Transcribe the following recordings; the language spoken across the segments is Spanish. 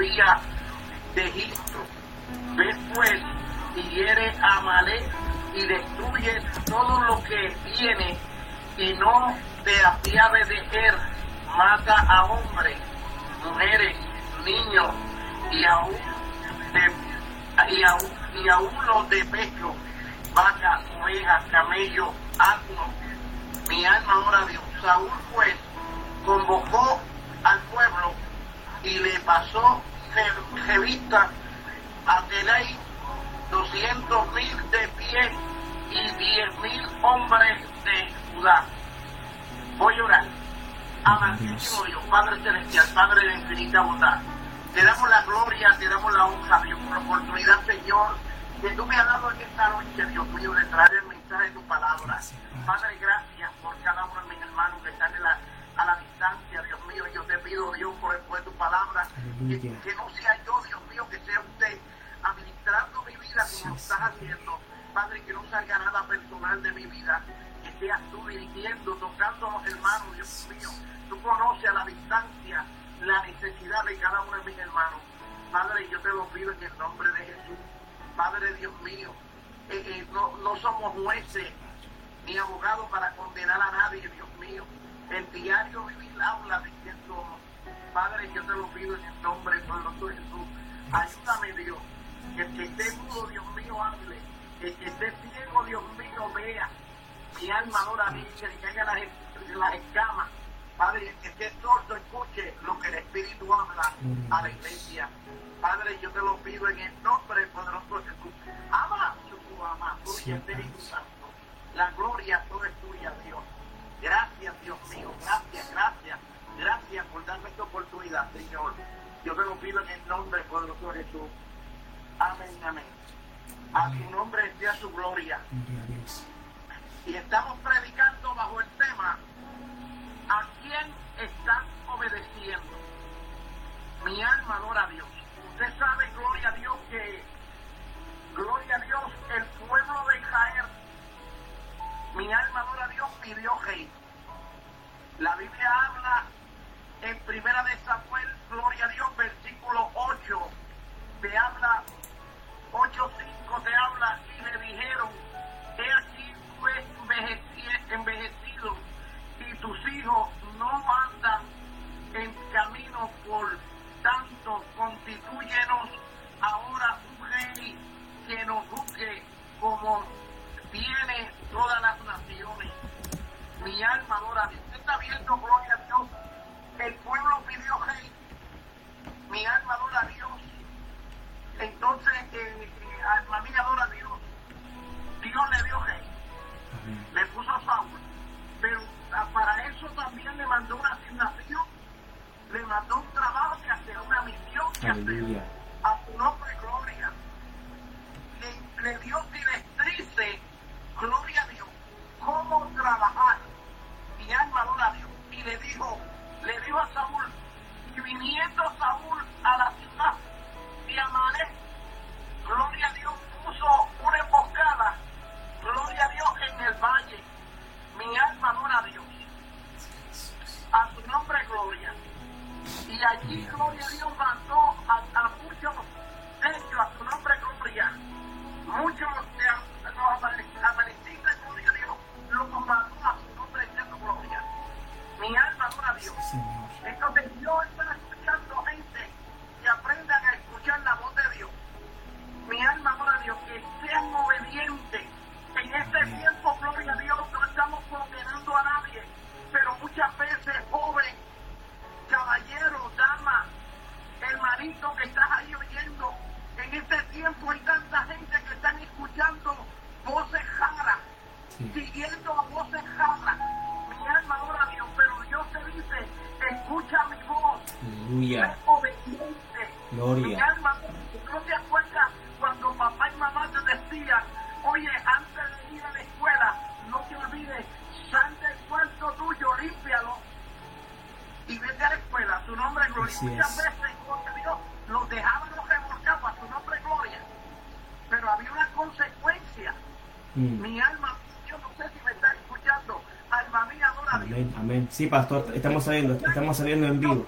subía de Egipto. Después hiere a Amalek y destruye todo lo que viene y no te apiade de él. Mata a hombres, mujeres, niños y aún, de, y aún, y aún los de pecho, vacas, ovejas, camellos, asnos. Mi alma ahora Dios. Saúl pues convocó al pueblo y le pasó revista a doscientos mil de pie y diez mil hombres de Judá. Voy a orar. Amantísimo Dios, Padre Celestial, Padre de infinita bondad. Te damos la gloria, te damos la honra, Dios, por la oportunidad, Señor, que tú me has dado en esta noche, Dios mío, de traer el mensaje de tu palabra. Padre, gracias por cada uno de mis hermanos que están en la, a la distancia, Dios mío. Yo te pido, Dios, por el poder de tu que, que, no sea yo, Dios mío, que sea usted administrando mi vida como lo estás haciendo. Padre, que no salga nada personal de mi vida, que seas tú dirigiendo, tocando a los hermanos, Dios mío. Tú conoces a la distancia la necesidad de cada uno de mis hermanos. Padre, yo te lo pido en el nombre de Jesús. Padre Dios mío, eh, eh, no, no somos jueces ni abogados para condenar a nadie, Dios mío. El diario vivir habla de. Padre, yo te lo pido en el nombre poderoso de Jesús. Ayúdame, Dios. Que el que esté mudo, Dios mío, hable. El que esté ciego, Dios mío, vea. Mi alma adora dice que caiga las, las escamas. Padre, que esté sordo, escuche lo que el Espíritu habla a la iglesia. Padre, yo te lo pido en el nombre poderoso de Jesús. Ama, tu ama, tuya, Espíritu Santo. La gloria toda es tuya, Dios. Gracias, Dios mío. Gracias, gracias. Gracias oportunidad, Señor. Yo te lo pido en el nombre poderoso de Jesús. Amén, amén. A su nombre sea su gloria. Y estamos predicando bajo el tema ¿A quién están obedeciendo? Mi alma adora a Dios. Usted sabe, gloria a Dios, que, gloria a Dios, el pueblo de Israel, mi alma adora a Dios, pidió rey. La Biblia habla en Primera de Samuel, gloria a Dios, versículo 8, te habla, 8.5 te habla, y le dijeron, he aquí fue envejecido y tus hijos no andan en camino por tanto constituyenos ahora un rey que nos juzgue como tiene todas las naciones. Mi alma adora a Dios. Mi alma adora a Dios. Entonces, eh, eh, alma mía adora a Dios. Dios le dio rey. Le puso a Saúl. Pero para eso también le mandó una asignación, le mandó un trabajo que hacer, una misión que hacer. Sí, pastor, estamos saliendo, estamos saliendo en vivo.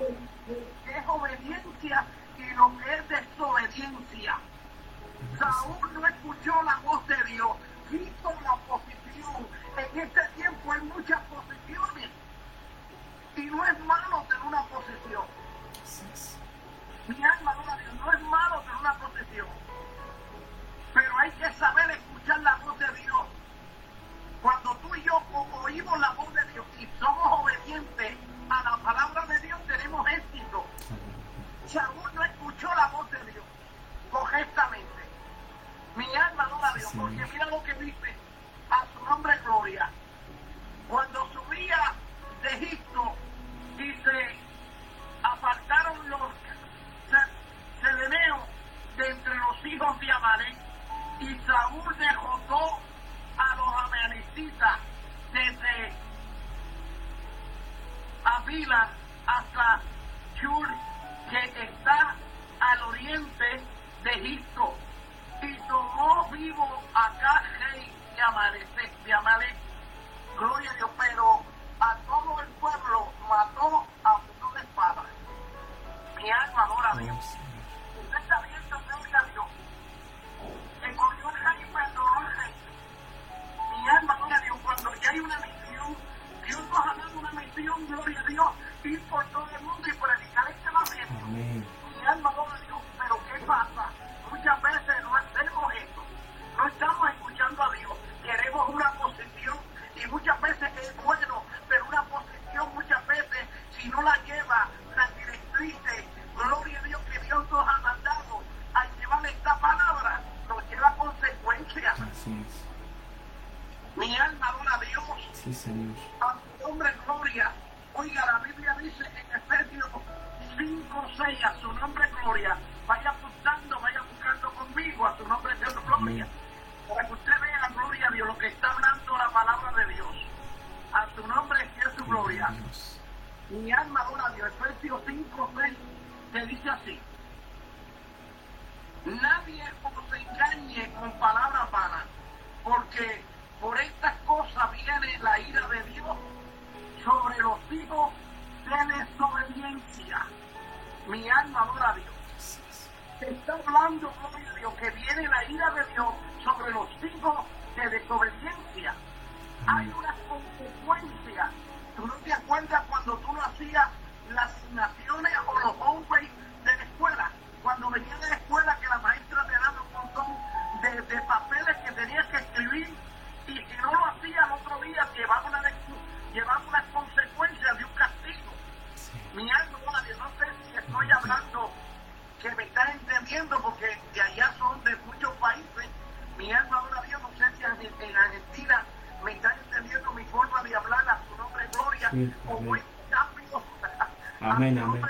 Amén. amén.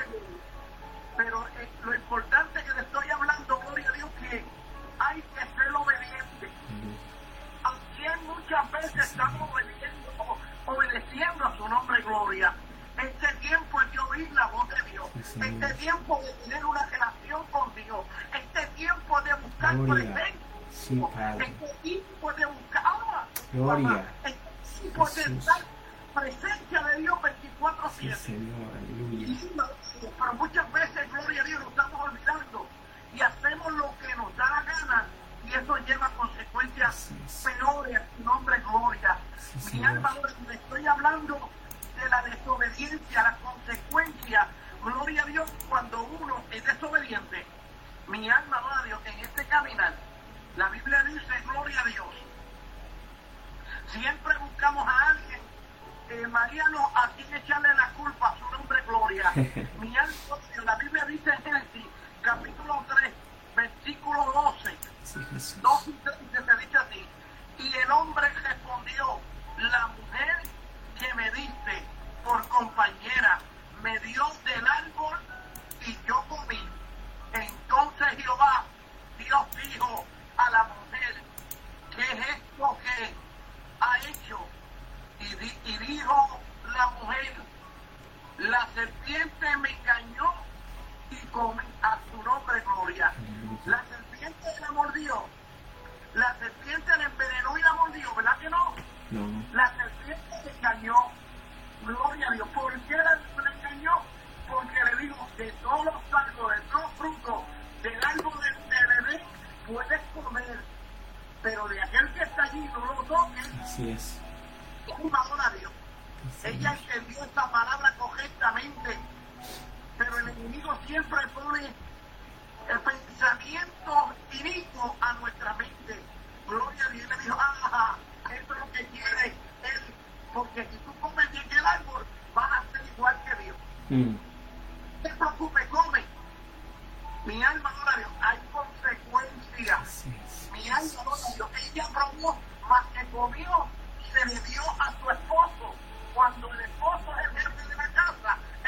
Pero eh, lo importante que le estoy hablando, gloria a Dios, que hay que ser obediente. Aunque muchas veces estamos obedeciendo, obedeciendo a su nombre, gloria. Este tiempo es de oír la voz de Dios. Este tiempo de tener una relación con Dios. Este tiempo de buscar presencia. Sí, Padre. Este tiempo de buscar. Ah, gloria. Este tiempo de estar Saya memang.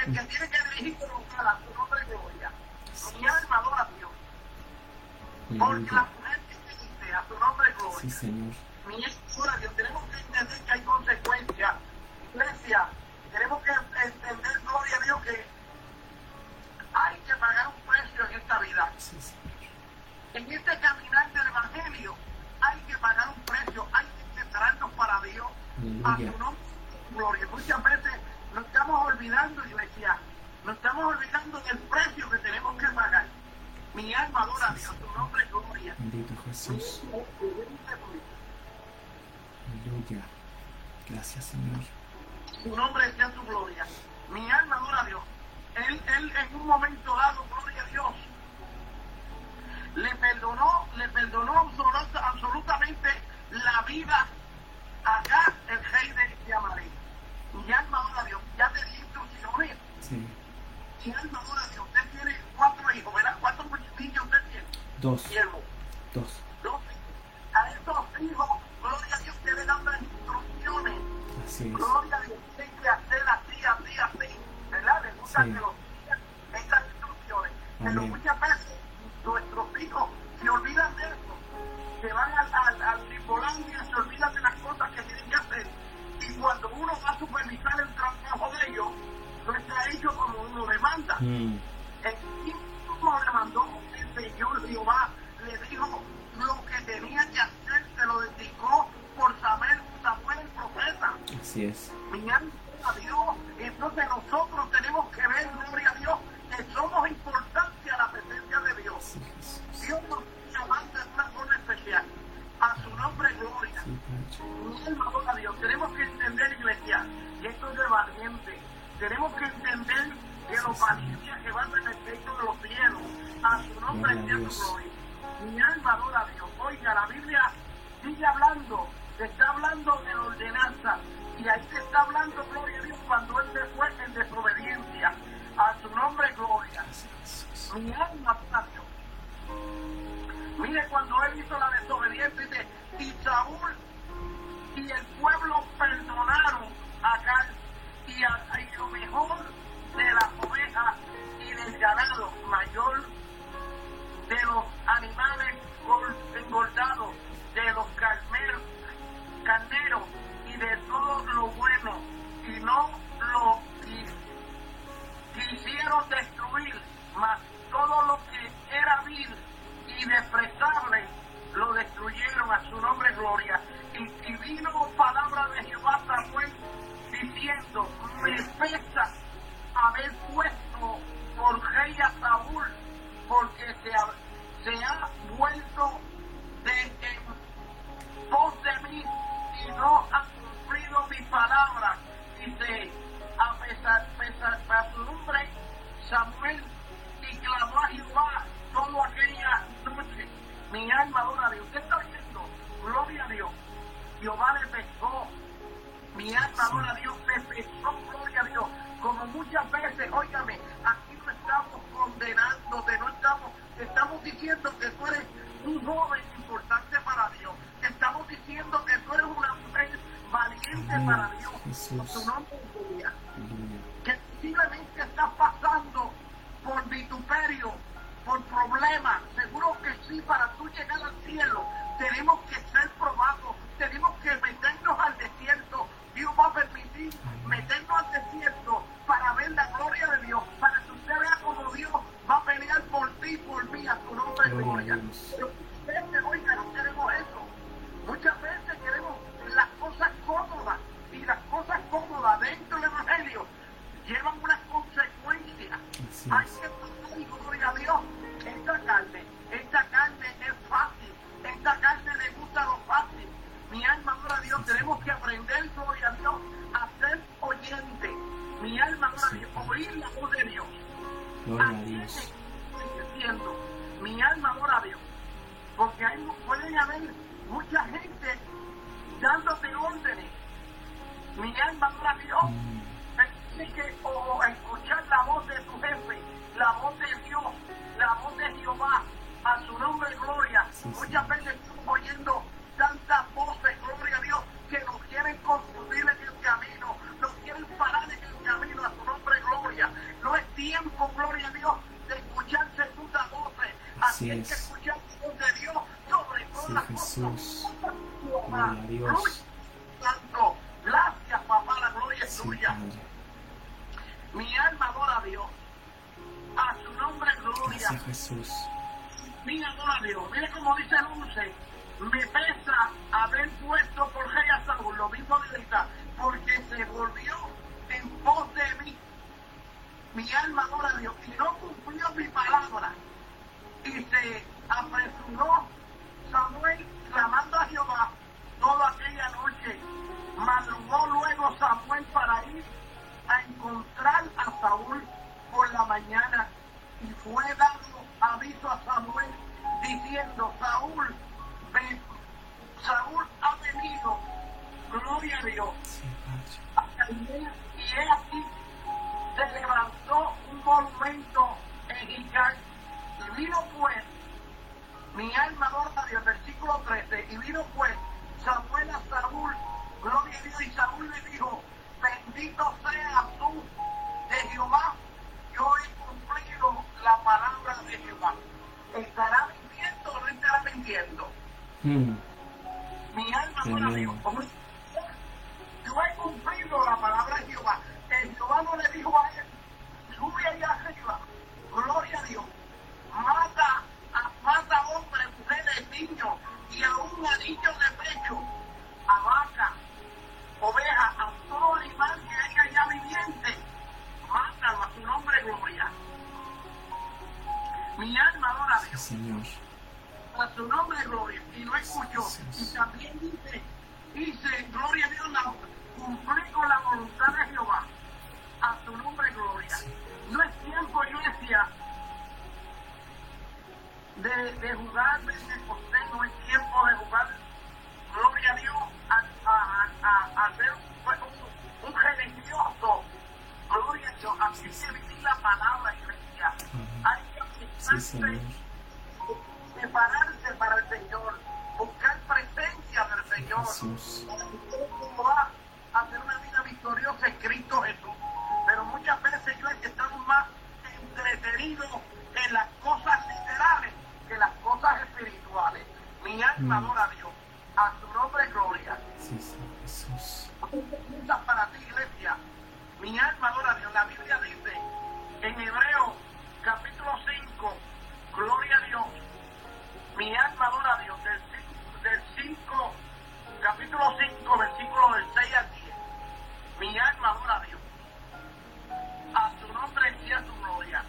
Tiene que dirigir el hogar a su nombre y gloria. Mi alma adora a Dios. Porque la mujer que dice a su nombre Sí, gloria. Señor. Mi alma adora a Dios. Tenemos que entender que hay consecuencias. Iglesia, tenemos que entender, gloria a Dios, que hay que pagar un precio en esta vida. Sí. En este caminar del Evangelio hay que pagar un precio, hay que centrarnos para Dios. A su nombre, gloria. Muchas nos estamos olvidando, iglesia, nos estamos olvidando del precio que tenemos que pagar. Mi alma adora a Dios, su nombre es gloria. Bendito Jesús. Aleluya. Gracias, Señor. Su nombre sea su gloria. Mi alma adora a Dios. Él, él en un momento dado, gloria a Dios, le perdonó, le perdonó absoluta- absolutamente la vida acá el rey de Yamaré. Mi alma adora a Dios. Ya te di instrucciones. Sí. Mi alma adora a Dios. Usted tiene cuatro hijos, ¿verdad? ¿Cuántos niños usted tiene? Dos. Siervo. Dos. Dos. A estos hijos, gloria a Dios, que le dan las instrucciones. Así es. Gloria a Dios, tiene que hacer así, así, así. ¿Verdad? Les gusta Sí. que los sigan estas instrucciones. Pero muchas veces demanda. Mm. El mismo le mandó el Señor Jehová, le dijo lo que tenía que hacer, se lo dedicó por saber, Samuel el profeta. Así es. Mayor de los animales engordados, de los carneros, carneros y de todo lo bueno, y no lo qui- quisieron destruir, mas todo lo que era vil y despreciable lo destruyeron a su nombre gloria. Y, y vino palabra de Jehová Samuel diciendo, me pesa haber puesto por rey a Saúl, porque se ha, se ha vuelto de en pos de mí y no ha cumplido mi palabra. Dice, a pesar, pesar nombre, Samuel y clamó a Jehová toda aquella noche. Mi alma adora a Dios. ¿Usted está viendo? Gloria a Dios. Jehová le pescó. Mi alma adora a Dios. Diciendo que tú eres un joven importante para Dios. Te estamos diciendo que tú eres una mujer valiente Amén. para Dios. Por tu nombre, Aleluya. que posiblemente estás pasando por vituperio, por problemas, seguro que sí, para tú llegar al Así es. escuchar la voz de Dios sobre todas Sí, Jesús. Gloria a Dios. Gracias papá, la gloria es tuya. Mi alma adora a Dios. A su nombre gloria. Gracias, Jesús. Mi adora a Dios. Mire como dice el 11. Me pesa haber puesto por rey a Saúl, lo mismo de ahorita, porque se volvió en pos de mí. Mi alma adora a Dios y no cumplió mi palabra. Y se apresuró Samuel clamando a Jehová toda aquella noche. Madrugó luego Samuel para ir a encontrar a Saúl por la mañana y fue dado aviso a Samuel diciendo Saúl ven, Saúl ha venido. Gloria a Dios y he aquí se levantó un monumento vino pues mi alma adora Dios versículo 13 y vino pues Samuel a Saúl gloria a Dios y Saúl le dijo bendito sea tú de Jehová yo he cumplido la palabra de Jehová. Estará mintiendo o no estará mintiendo Mm, mi alma adora Dios. Yo he cumplido la palabra Mi alma adora a sí, Dios Señor. a su nombre gloria. Y lo escuchó y también dice dice gloria a Dios la, cumplí con la voluntad de Jehová. A su nombre gloria. No es tiempo iglesia de, de jugar de Pentecostés no es tiempo de jugar gloria a Dios a, a, a, a ser un, un religioso. Gloria a Dios así que vivir la palabra Sí, Señor. prepararse para el Señor, buscar presencia del Señor. Jesús. ¿Cómo va a hacer una vida victoriosa en Cristo Jesús? Pero muchas veces yo que estamos más entretenidos en las cosas literales que las cosas espirituales. Mi alma Mm. adora a Dios. A su nombre gloria. Sí, Señor Jesús. Para ti, iglesia. Mi alma adora a Dios. La Biblia dice en Hebreo capítulo 5, gloria a Dios. Mi alma adora a Dios. Del 5, del 5 capítulo 5, versículo del 6 al 10. Mi alma adora a Dios. A su nombre y a su gloria.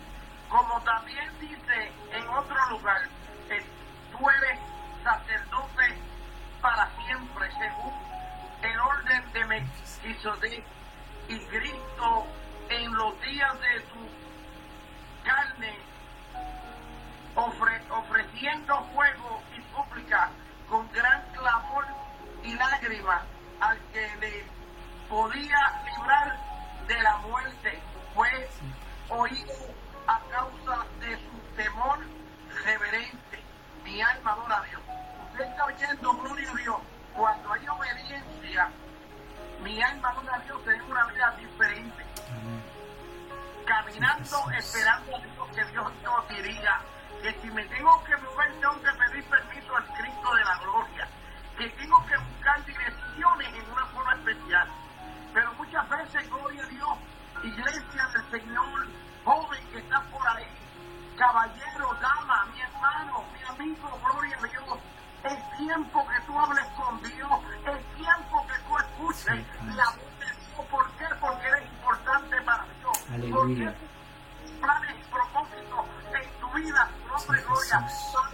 Como también dice en otro lugar, que tú eres sacerdote para siempre, según el orden de Melquisedec y Cristo en los días de tu carne, ofre- ofreciendo fuego y súplica con gran clamor y lágrima al que le podía librar de la muerte, fue oído a causa de su temor reverente. Mi alma adora a Dios. Usted está oyendo, gloria a Dios. Cuando hay obediencia, mi alma adora a Dios en una vida diferente caminando, esperando a Dios que Dios nos diría que si me tengo que mover, tengo que pedir permiso al Cristo de la gloria, que tengo que buscar direcciones en una forma especial. Pero muchas veces, gloria a Dios, iglesia del Señor, joven que está por ahí, caballero, dama, mi hermano, mi amigo, gloria a Dios. Es tiempo que tú hables con Dios, es tiempo que tú escuches Sí, la voz de Dios. ¿Por qué? Porque eres importante para Dios. Aleluya. Nombre,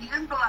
está ofreciendo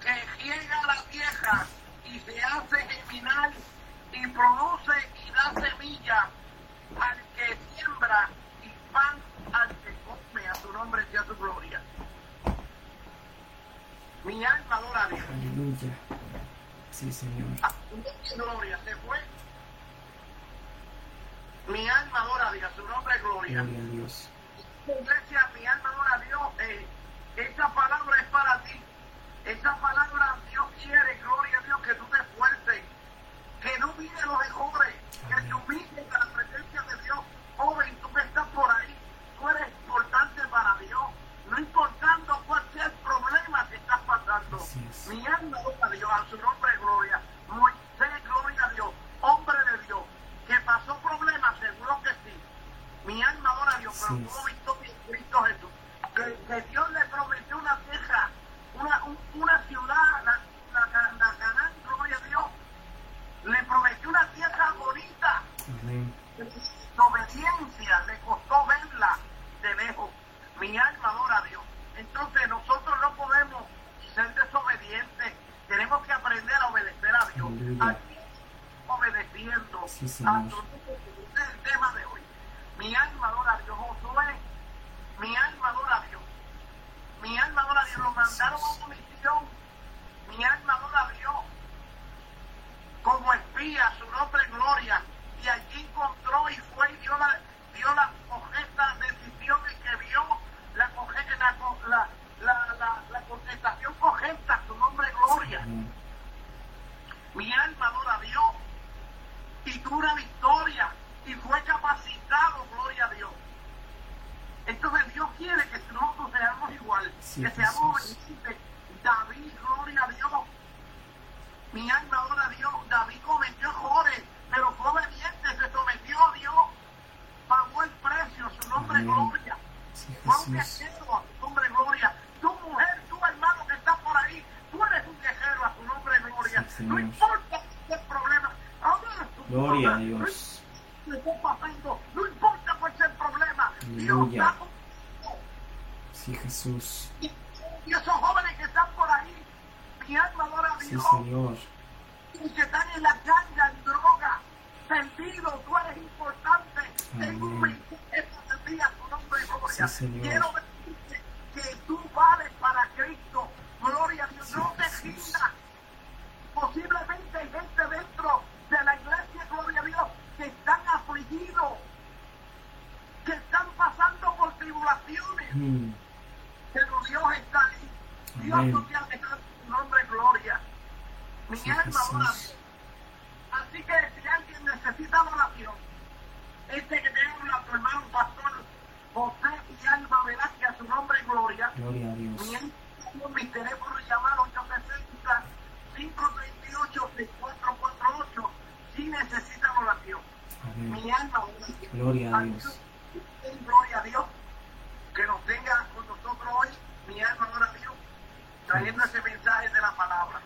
que ciega a la vieja y se hace germinar y produce y da semilla al que siembra y pan al que come. A su nombre sea su gloria. Mi alma adora a Dios. Aleluya. Sí, Señor. Gloria. Se fue. Mi alma adora a Dios. Su nombre es gloria. Gloria a Dios. Iglesia, mi alma adora a Dios. Eh, Esta palabra es para ti esta palabra Dios quiere, gloria a Dios, que tú te esfuerces, que no mire lo mejores, que te humilles a la presencia de Dios. Joven, tú que estás por ahí, tú eres importante para Dios, no importando cuál sea el problema que estás pasando. Es. Mi alma, a Dios, a su nombre, gloria. Moisés, gloria a Dios, hombre de Dios, que pasó problemas, seguro que sí. Mi alma adora a Dios, pero tú lo visto en Cristo Jesús. Que, que Dios Sí, señor. Ah, este es el tema de hoy. Mi alma adora a Dios. Josué, mi alma adora a Dios. Mi alma adora a Dios. Lo mandaron a un y que están en la ganga, en droga, perdidos, tú eres importante. En un ministerio de día, tu nombre, gloria. Sí. Quiero decirte que tú vales para Cristo. Gloria a Dios. Sí, no te rindas. Posiblemente hay gente dentro de la iglesia, gloria a Dios, que están afligidos, que están pasando por tribulaciones, Mm. pero Dios está ahí. Dios no te ha dejado tu nombre, gloria. Mi Sí, alma adora a Jesús. Dios. Así que si alguien necesita oración, este que te habla tu hermano pastor José y Alma Velázquez, a su nombre y gloria. Gloria a Dios. Mi, mi teléfono es llamado 860 538 6448 si necesitan oración. Amén. Mi alma. Gloria a Dios. Gloria a Dios. Que nos tenga con nosotros hoy. Mi alma adora a Dios. Trayendo ese mensaje de la palabra.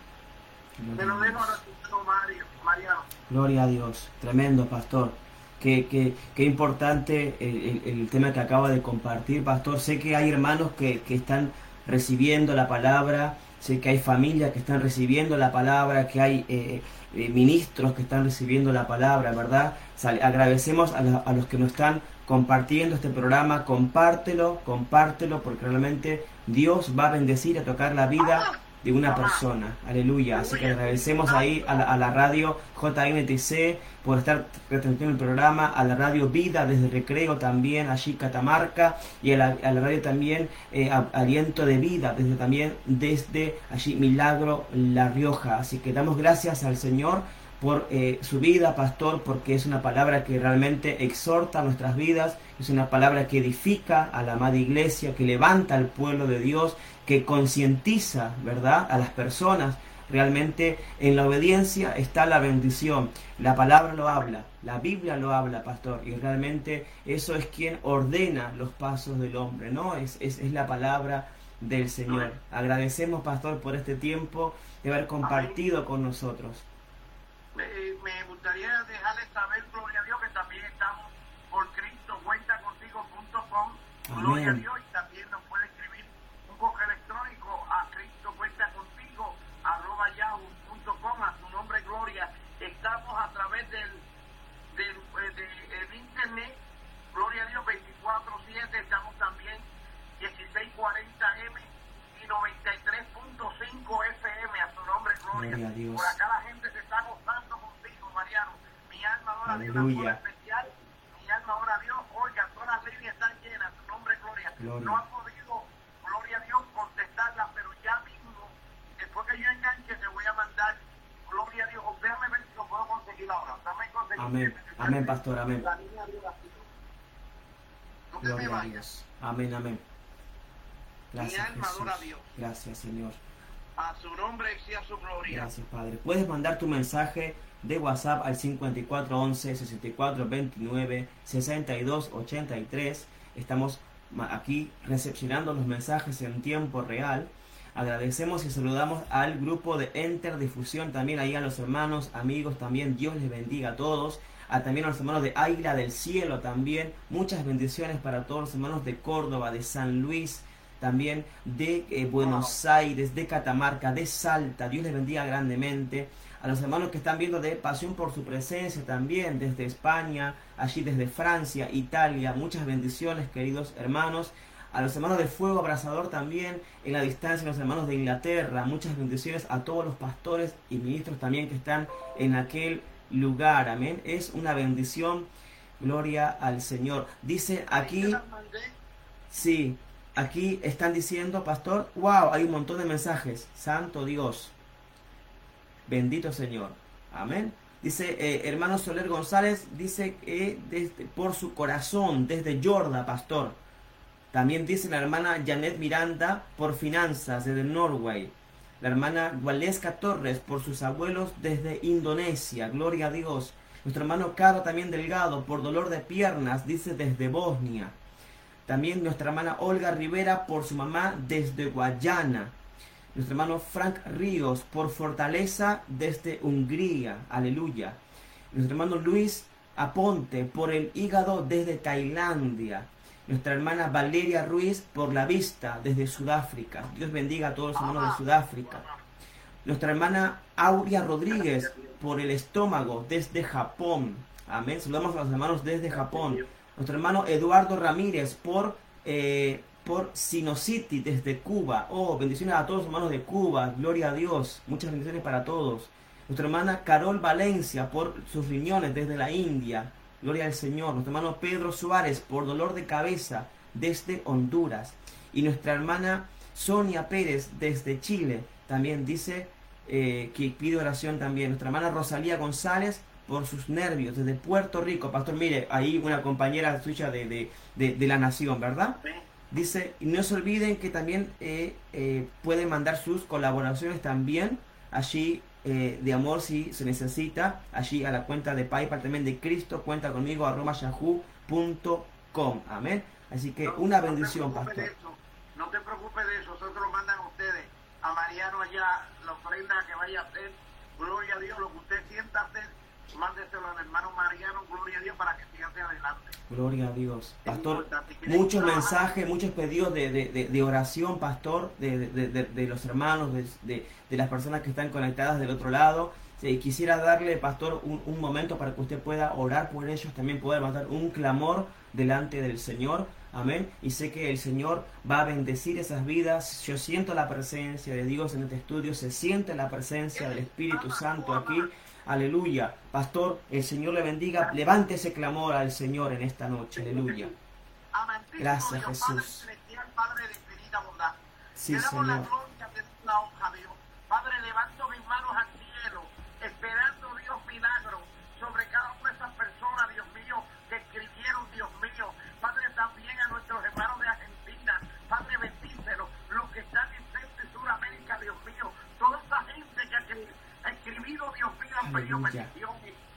Gloria a Dios. tremendo pastor. Qué, qué, qué importante el, el- tema que acaba de compartir, pastor. Sé que hay hermanos que, que están recibiendo la palabra, sé que hay familias que están recibiendo la palabra, que hay eh, eh, ministros que están recibiendo la palabra, ¿verdad? Agradecemos a, la- a los que nos están compartiendo este programa, compártelo, compártelo, porque realmente Dios va a bendecir a tocar la vida de una persona. Aleluya. Así que agradecemos ahí a la, a la radio JNTC por estar retransmitiendo el programa, a la radio Vida desde Recreo también, allí Catamarca, y a la, a la radio también eh, Aliento de Vida, desde también desde allí Milagro La Rioja. Así que damos gracias al Señor por eh, su vida, pastor, porque es una palabra que realmente exhorta nuestras vidas, es una palabra que edifica a la amada iglesia, que levanta al pueblo de Dios, que concientiza, ¿verdad?, a las personas. Realmente en la obediencia está la bendición. La palabra lo habla, la Biblia lo habla, pastor, y realmente eso es quien ordena los pasos del hombre, ¿no? Es, es, es la palabra del Señor. Agradecemos, pastor, por este tiempo de haber compartido con nosotros. Me, me gustaría dejarles saber, gloria a Dios, que también estamos por Cristo, cuenta contigo.com, gloria a. Dios, y también nos puede escribir un correo electrónico a Cristo cuenta contigo, arroba yahoo.com, a su nombre, gloria. Estamos a través del, del, eh, de- el internet, gloria a Dios, 24-7, estamos también 1640M y 93.5 FM, a su nombre, gloria. Gloria a Dios. Por acá la gente se está gozando contigo, Mariano. Mi alma ahora a Dios Aleluya. forma especial. Mi alma ahora a Dios, oiga, todas las líneas están llenas, su nombre, gloria. Gloria. No ha podido, gloria a Dios, contestarlas, pero ya mismo, después que yo enganche, te voy a mandar, gloria a Dios, o déjame ver si lo puedo conseguir ahora. Dame conseguir. Amén. Amén, pastor, amén. Gloria a. Dios. Amén, amén. Gracias, Jesús. Gracias, Señor. A su nombre sea su gloria. Gracias, Padre. Puedes mandar tu mensaje de WhatsApp al 5411 6429 6283. Estamos aquí recepcionando los mensajes en tiempo real. Agradecemos y saludamos al grupo de Enter Difusión, también ahí a los hermanos, amigos, también Dios les bendiga a todos. A también a los hermanos de Águila del Cielo también. Muchas bendiciones para todos los hermanos de Córdoba, de San Luis, también de eh, Buenos Aires, de Catamarca, de Salta. Dios les bendiga grandemente. A los hermanos que están viendo de Pasión por su presencia también, desde España, allí desde Francia, Italia. Muchas bendiciones, queridos hermanos. A los hermanos de Fuego Abrazador también, en la distancia, los hermanos de Inglaterra. Muchas bendiciones a todos los pastores y ministros también que están en aquel lugar. Amén. Es una bendición. Gloria al Señor. Dice aquí. Sí, aquí están diciendo, pastor, wow, hay un montón de mensajes. Santo Dios. Bendito Señor. Amén. Dice eh, hermano Soler González, dice que desde, por su corazón, desde Yorda, pastor. También dice la hermana Janet Miranda por finanzas desde Norway. La hermana Gualesca Torres por sus abuelos desde Indonesia. Gloria a Dios. Nuestro hermano Caro también Delgado por dolor de piernas, dice desde Bosnia. También nuestra hermana Olga Rivera por su mamá desde Guayana. Nuestro hermano Frank Ríos por Fortaleza desde Hungría. Aleluya. Nuestro hermano Luis Aponte por el hígado desde Tailandia. Nuestra hermana Valeria Ruiz por la vista desde Sudáfrica. Dios bendiga a todos los hermanos de Sudáfrica. Nuestra hermana Aurea Rodríguez por el estómago desde Japón. Amén. Saludamos a los hermanos desde Japón. Nuestro hermano Eduardo Ramírez por, eh, por Sinocity desde Cuba. Oh, bendiciones a todos los hermanos de Cuba. Gloria a Dios. Muchas bendiciones para todos. Nuestra hermana Carol Valencia por sus riñones desde la India. Gloria al Señor. Nuestro hermano Pedro Suárez por dolor de cabeza desde Honduras. Y nuestra hermana Sonia Pérez desde Chile también dice eh, que pide oración también. Nuestra hermana Rosalía González por sus nervios desde Puerto Rico. Pastor, mire, ahí una compañera suya de, de, la nación, ¿verdad? Dice, y no se olviden que también eh, eh, pueden mandar sus colaboraciones también allí eh, de amor si se necesita, allí a la cuenta de PayPal también de Cristo, cuenta conmigo, arroba yahoo.com. Amén. Así que una bendición, pastor. no te preocupes de eso, nosotros lo mandan a ustedes, a Mariano allá, la ofrenda que vaya a hacer, gloria a Dios, lo que usted sienta hacer mándeselo al hermano Mariano, gloria a Dios, para que siga hacia adelante. Gloria a Dios. Pastor, muchos mensajes, muchos pedidos de, de, de oración, pastor, de, los hermanos, de, las personas que están conectadas del otro lado. quisiera darle, pastor, un, un, momento para que usted pueda orar por ellos, también poder mandar un clamor delante del Señor. Amén. Y sé que el Señor va a bendecir esas vidas. Yo siento la presencia de Dios en este estudio, se siente la presencia del Espíritu Santo aquí. Aleluya. Pastor, el Señor le bendiga. Levante ese clamor al Señor en esta noche. Aleluya. Gracias, Jesús. Sí, Señor.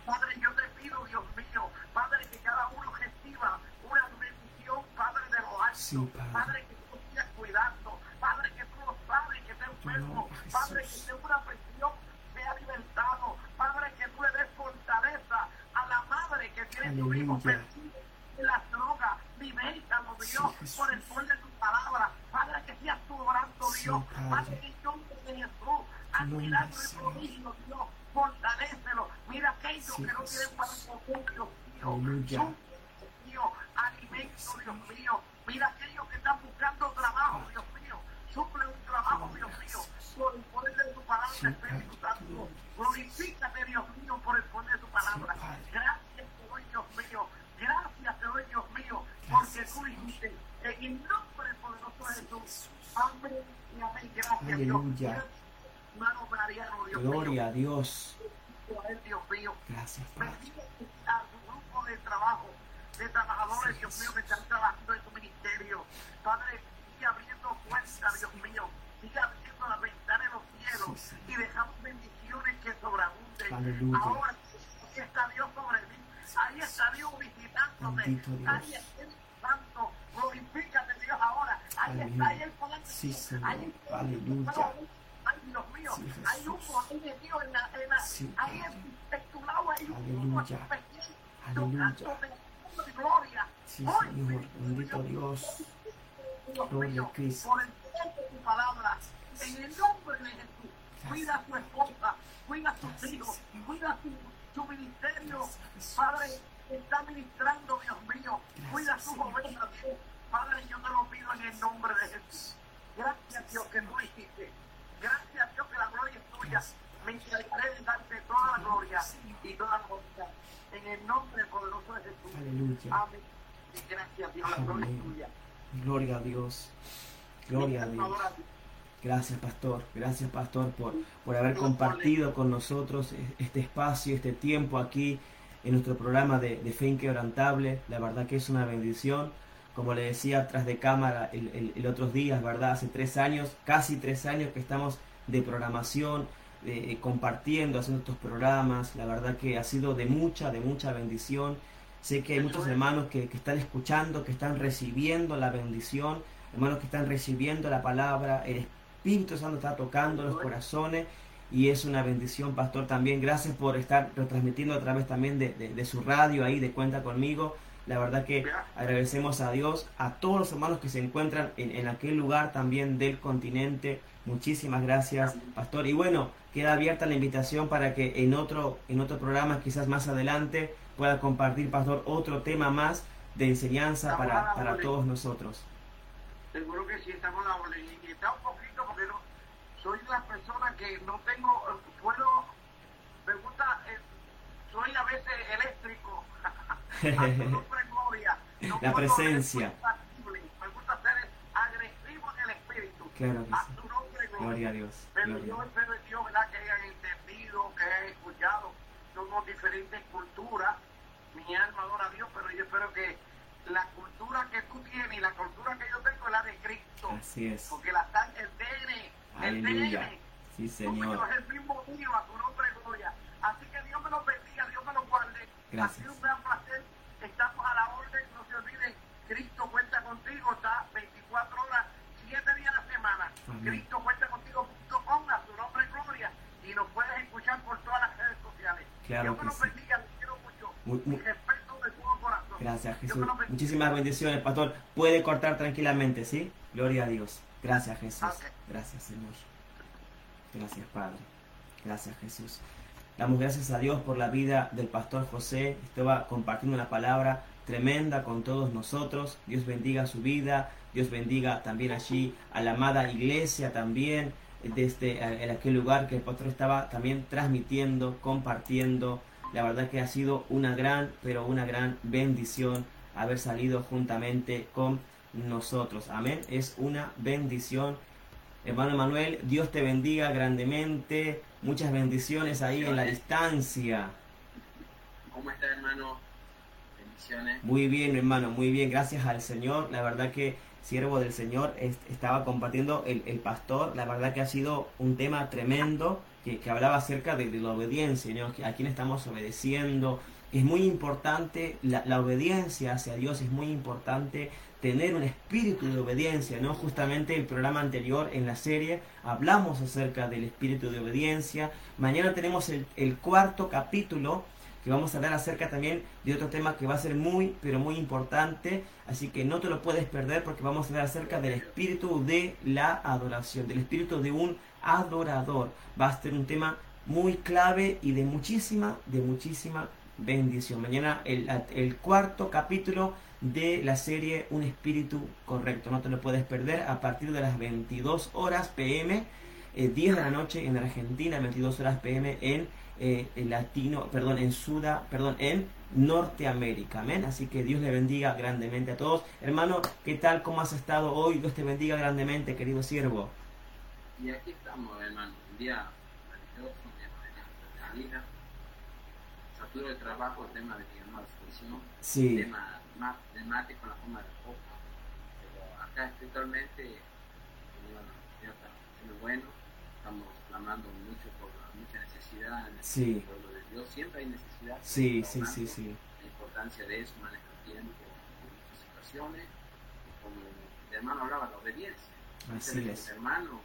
Padre, yo te pido, Dios mío, Padre, que cada uno reciba una bendición, Padre de lo alto. Padre, que tú sigas cuidando. Padre, que tú lo sabes, que te enfermo. Padre, que de una presión sea libertado. Padre, que tú le des fortaleza a la madre que tiene su hijo perdido en las drogas. Libértalo, Dios, por el poder de tu palabra. Padre, que seas tú orando, Dios. Padre, que yo te Jesús, al milagro y prodigio, fortalecelo. Mira aquellos que no tienen para comer, Dios mío. Dios alimento, Dios mío. Mira aquellos que están buscando trabajo, Dios mío. Suple un trabajo, Dios mío, por el poder de tu palabra, Espíritu Santo. Glorifícate, Dios mío, por el poder de tu palabra. Gracias te doy, Dios mío. Gracias te doy, Dios mío, porque tú dijiste, en el nombre poderoso de Jesús. Amén y amén. Gracias, Dios. Gloria a Dios. Dios mío. Gracias, Bendiga a su grupo de trabajo, de trabajadores, Dios mío, que están trabajando en su ministerio. Padre, sigue abriendo puertas, Dios mío. Sigue abriendo la ventana de los cielos y dejamos bendiciones que sobreabunden. Ahora, ahí está Dios sobre mí. Ahí está Dios visitándote. Ahí está el Santo. Glorifícate, Dios, ahora. Ahí está Él poder. Sí, Señor. Aleluya. De gloria. Sí, Señor, bendito Dios. Gloria a Cristo. Tu en el nombre de Jesús, cuida a tu esposa, cuida a tus hijos, cuida su ministerio, Padre, está ministrando, Dios mío, cuida a sus ovejas, Padre, yo te lo pido en el nombre de Jesús. Gracias, Dios, que tú hiciste. Gracias Dios que la gloria es tuya. Me encargaré de darte toda la gloria y toda la gloria. En el nombre poderoso de Jesús. Aleluya. Amén. Y gracias Dios, la gloria es tuya. Gloria a Dios. Gloria a Dios. Gracias, pastor. Gracias, pastor, por, por haber compartido con nosotros este espacio, este tiempo aquí en nuestro programa de, de Fe Inquebrantable. La verdad que es una bendición como le decía tras de cámara el, el, otros días, ¿verdad? Hace tres años, casi tres años que estamos de programación, eh, compartiendo, haciendo estos programas. La verdad que ha sido de mucha, de mucha bendición. Sé que hay muchos hermanos que, que están escuchando, que están recibiendo la bendición, hermanos que están recibiendo la palabra, el Espíritu Santo está tocando los corazones y es una bendición, pastor, también. Gracias por estar retransmitiendo a través también de, de, su radio ahí, de Cuenta conmigo. La verdad que agradecemos a Dios, a todos los hermanos que se encuentran en, en aquel lugar también del continente. Muchísimas gracias, pastor. Y bueno, queda abierta la invitación para que en otro, en otro programa, quizás más adelante, pueda compartir, pastor, otro tema más de enseñanza para, para todos nosotros. Seguro que sí, estamos a la Y está un poquito porque no, soy la persona que no tengo, puedo, me gusta, eh, soy a veces eléctrico. no la presencia. Me gusta ser agresivo en el espíritu. Claro que sí. Gloria a Dios. Pero yo espero en Dios ¿verdad? que hayan entendido, que hayan escuchado. Somos diferentes culturas. Mi alma adora a Dios, pero yo espero que la cultura que tú tienes y la cultura que yo tengo es la de Cristo. Así es. Porque la está el DN. Aleluya. El Sí, Señor. Es el mismo mío, a tu nombre, gloria. Así que Dios me lo bendiga, Dios me lo guarde. Gracias. Ha sido un gran placer. Estamos a la orden. No se olviden, Cristo cuenta contigo. Está 24 horas, 7 días a la semana. Cristo cuenta contigo.com, a su nombre, gloria. Y nos puedes escuchar por todas las. Claro que sí. bendiga, mucho. Muy, muy... De todo corazón. Gracias, Jesús. Muchísimas bendiciones, pastor. Puede cortar tranquilamente, ¿sí? Gloria a Dios. Gracias, Jesús. Ok. Gracias, Señor. Gracias, Padre. Gracias, Jesús. Damos gracias a Dios por la vida del pastor José. Estaba compartiendo una palabra tremenda con todos nosotros. Dios bendiga su vida. Dios bendiga también allí a la amada iglesia también. Desde eh, en aquel lugar que el pastor estaba también transmitiendo, compartiendo. La verdad que ha sido una gran, pero una gran bendición haber salido juntamente con nosotros. Amén. Es una bendición. Hermano Manuel, Dios te bendiga grandemente. Muchas bendiciones ahí en la distancia. ¿Cómo está, hermano? Bendiciones. Muy bien, hermano, muy bien. Gracias al Señor. La verdad que siervo del Señor es- estaba compartiendo el, el pastor. La verdad que ha sido un tema tremendo que, hablaba acerca de, la obediencia, ¿no? A quién estamos obedeciendo. Es muy importante la, la obediencia hacia Dios, es muy importante tener un espíritu de obediencia, ¿no? Justamente el programa anterior en la serie hablamos acerca del espíritu de obediencia. Mañana tenemos el, el cuarto capítulo que vamos a hablar acerca también de otro tema que va a ser muy, pero muy importante. Así que no te lo puedes perder porque vamos a hablar acerca del espíritu de la adoración, del espíritu de un adorador. Va a ser un tema muy clave y de muchísima, de muchísima bendición. Mañana el, cuarto capítulo de la serie Un Espíritu Correcto. No te lo puedes perder a partir de las 22 horas pm, eh, 10 de la noche en Argentina, 22 horas pm en eh, en latino, perdón, en Suda, perdón, en Norteamérica. Amén. Así que Dios le bendiga grandemente a todos. Hermano, ¿qué tal? ¿Cómo has estado hoy? Dios te bendiga grandemente, querido siervo. Y aquí estamos, hermano. Un día maravilloso, un día. Saturo de trabajo, el tema de que llamamos expresión. Sí. tema más de mate con la forma de copa. Pero acá espiritualmente, Señor, Dios está bueno. Estamos clamando mucho por necesidad el Sí. pueblo de Dios. Siempre hay necesidad. Sí, sí, sí, sí. La importancia de eso, manejar tiempo en muchas situaciones. Como el hermano hablaba, la obediencia. Así Entonces, es. Hermano,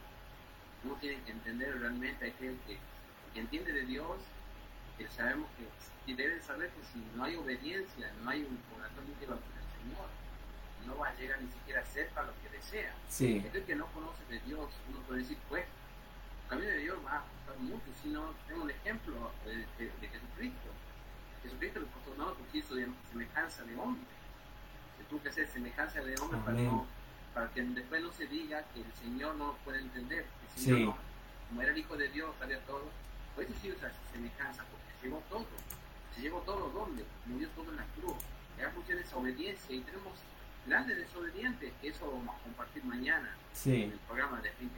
uno tiene que entender realmente aquel que, que entiende de Dios, que sabemos que y debe saber que si no hay obediencia, no hay un corazón íntimo con el Señor, no va a llegar ni siquiera cerca a lo que desea. Sí. Aquel que no conoce de Dios, uno puede decir, pues, el camino de Dios va a costar mucho, si no, tengo un ejemplo de, de, de Jesucristo. Jesucristo le costó, no, porque hizo de semejanza de hombre. Se tuvo que hacer semejanza de hombre para, no, para que después no se diga que el Señor no puede entender. El Señor Sí. no, como era el Hijo de Dios, sabía todo, pues hizo esa semejanza, porque se llevó todo. Se llevó todo donde, murió todo en la cruz. Era función esa obediencia y tenemos grandes desobedientes, que eso vamos a compartir mañana en Sí. el programa de Fin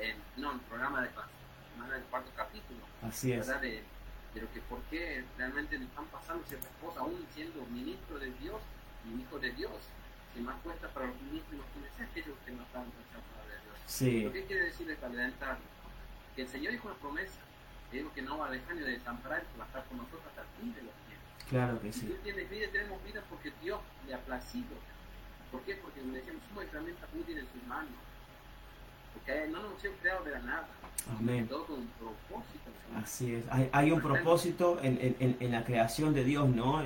en, no, en el programa de semana del cuarto capítulo, Así es. De, de lo que por qué realmente le están pasando ciertas cosas, aún siendo ministro de Dios hijo de Dios. Si más cuesta para los ministros y los que aquellos que no están en palabra de Dios. Sí. ¿Lo que quiere decirle para adelantarlo? Que el Señor dijo una promesa, que dijo que no va a dejar ni de desamparar, que va a estar con nosotros hasta el fin de los tiempos. Claro que Si sí. tú tienes vida, tenemos vida porque Dios le ha placido. ¿Por qué? Porque como decíamos, somos herramientas útiles en sus manos. Porque no nos hemos sido creados de la nada. Amén. Todo con un propósito. Así es. Hay, hay un propósito en, en- en- la creación de Dios, ¿no?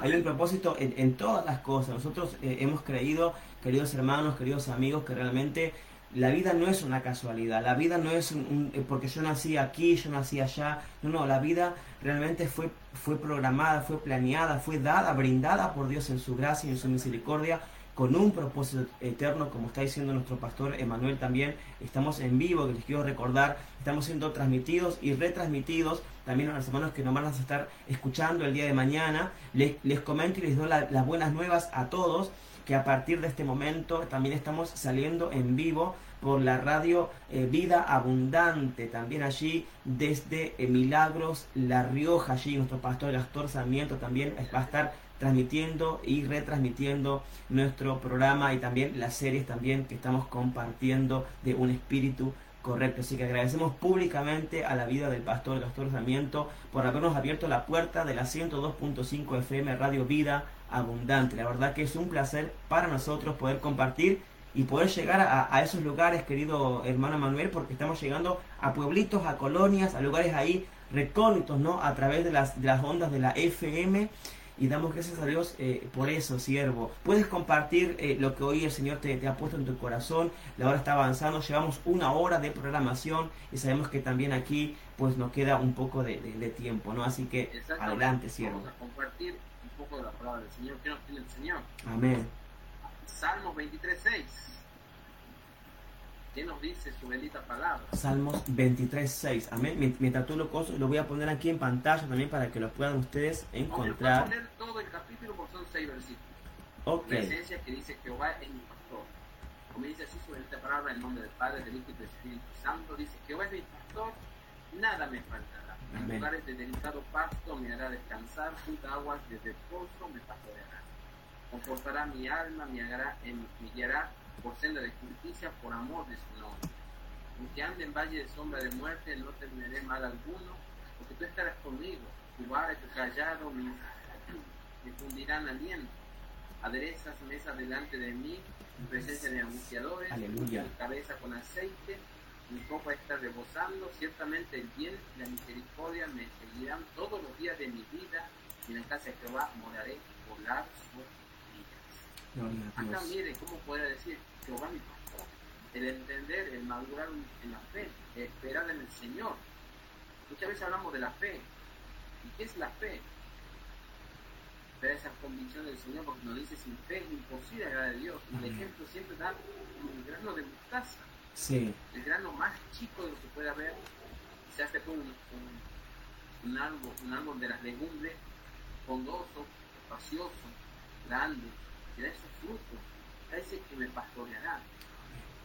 Hay un propósito en, en todas las cosas. Nosotros eh, hemos creído, queridos hermanos, queridos amigos, que realmente la vida no es una casualidad. La vida no es un, un- eh, porque yo nací aquí, yo nací allá. No, no, la vida realmente fue, fue programada, fue planeada, fue dada, brindada por Dios en su gracia y en su misericordia con un propósito eterno, como está diciendo nuestro pastor Emanuel también. Estamos en vivo, que les quiero recordar, estamos siendo transmitidos y retransmitidos también a los hermanos que nos van a estar escuchando el día de mañana. Les, les comento y les doy la- las buenas nuevas a todos que a partir de este momento también estamos saliendo en vivo por la radio eh, Vida Abundante, también allí desde eh, Milagros, La Rioja, allí nuestro pastor Gastón Sarmiento también va a estar transmitiendo y retransmitiendo nuestro programa y también las series también que estamos compartiendo de un espíritu correcto. Así que agradecemos públicamente a la vida del pastor Gastón Sarmiento por habernos abierto la puerta de la 102.5 FM Radio Vida Abundante. La verdad que es un placer para nosotros poder compartir y poder llegar a, a esos lugares, querido hermano Manuel, porque estamos llegando a pueblitos, a colonias, a lugares ahí recónitos, ¿no? A través de las, de las ondas de la FM y damos gracias a Dios eh, por eso, siervo. Puedes compartir eh, lo que hoy el Señor te, te ha puesto en tu corazón. La hora está avanzando, llevamos una hora de programación y sabemos que también aquí pues nos queda un poco de, de- de tiempo, ¿no? Así que adelante, siervo. Vamos a compartir un poco de la palabra del Señor. ¿Qué nos tiene el Señor? Amén. Salmos 23.6. ¿Qué nos dice su bendita palabra? Salmos 23.6. Amén. Mient- Mientras tú lo cosas, lo voy a poner aquí en pantalla también para que lo puedan ustedes Aunque puedo encontrar. poner todo el capítulo porque son seis versículos. Ok. La esencia que dice Jehová es mi pastor. Como dice así sobre esta palabra en nombre del Padre, del Hijo y del Espíritu Santo, dice Jehová es mi pastor, nada me faltará. En Amén. lugares de delicado pasto me hará descansar, junto a aguas de reposo me pastoreará. Confortará mi alma, me, hará, em- me guiará por senda de justicia, por amor de su nombre. Aunque ande en valle de sombra de muerte, no temeré mal alguno, porque tú estarás conmigo. Tu vara y tu callado me, me fundirán aliento. Aderezas mesa delante de mí, en presencia de angustiadores, Aleluya. mi cabeza con aceite, mi copa está rebosando, ciertamente el bien y la misericordia me seguirán todos los días de mi vida, y en la casa de Jehová moraré por largos días. Acá mire cómo puede decir El entender, el madurar en la fe, esperar en el Señor. Muchas veces hablamos de la fe. ¿Y qué es la fe? Ver esa convicción del Señor, porque nos dice sin fe es imposible agradar a Dios. El ejemplo siempre da un grano de mostaza, Sí. el grano más chico de lo que puede haber. Se hace con un, un, un árbol, un árbol de las legumbres, fondoso, espacioso, grande, que da esos frutos. Dice que me pastoreará,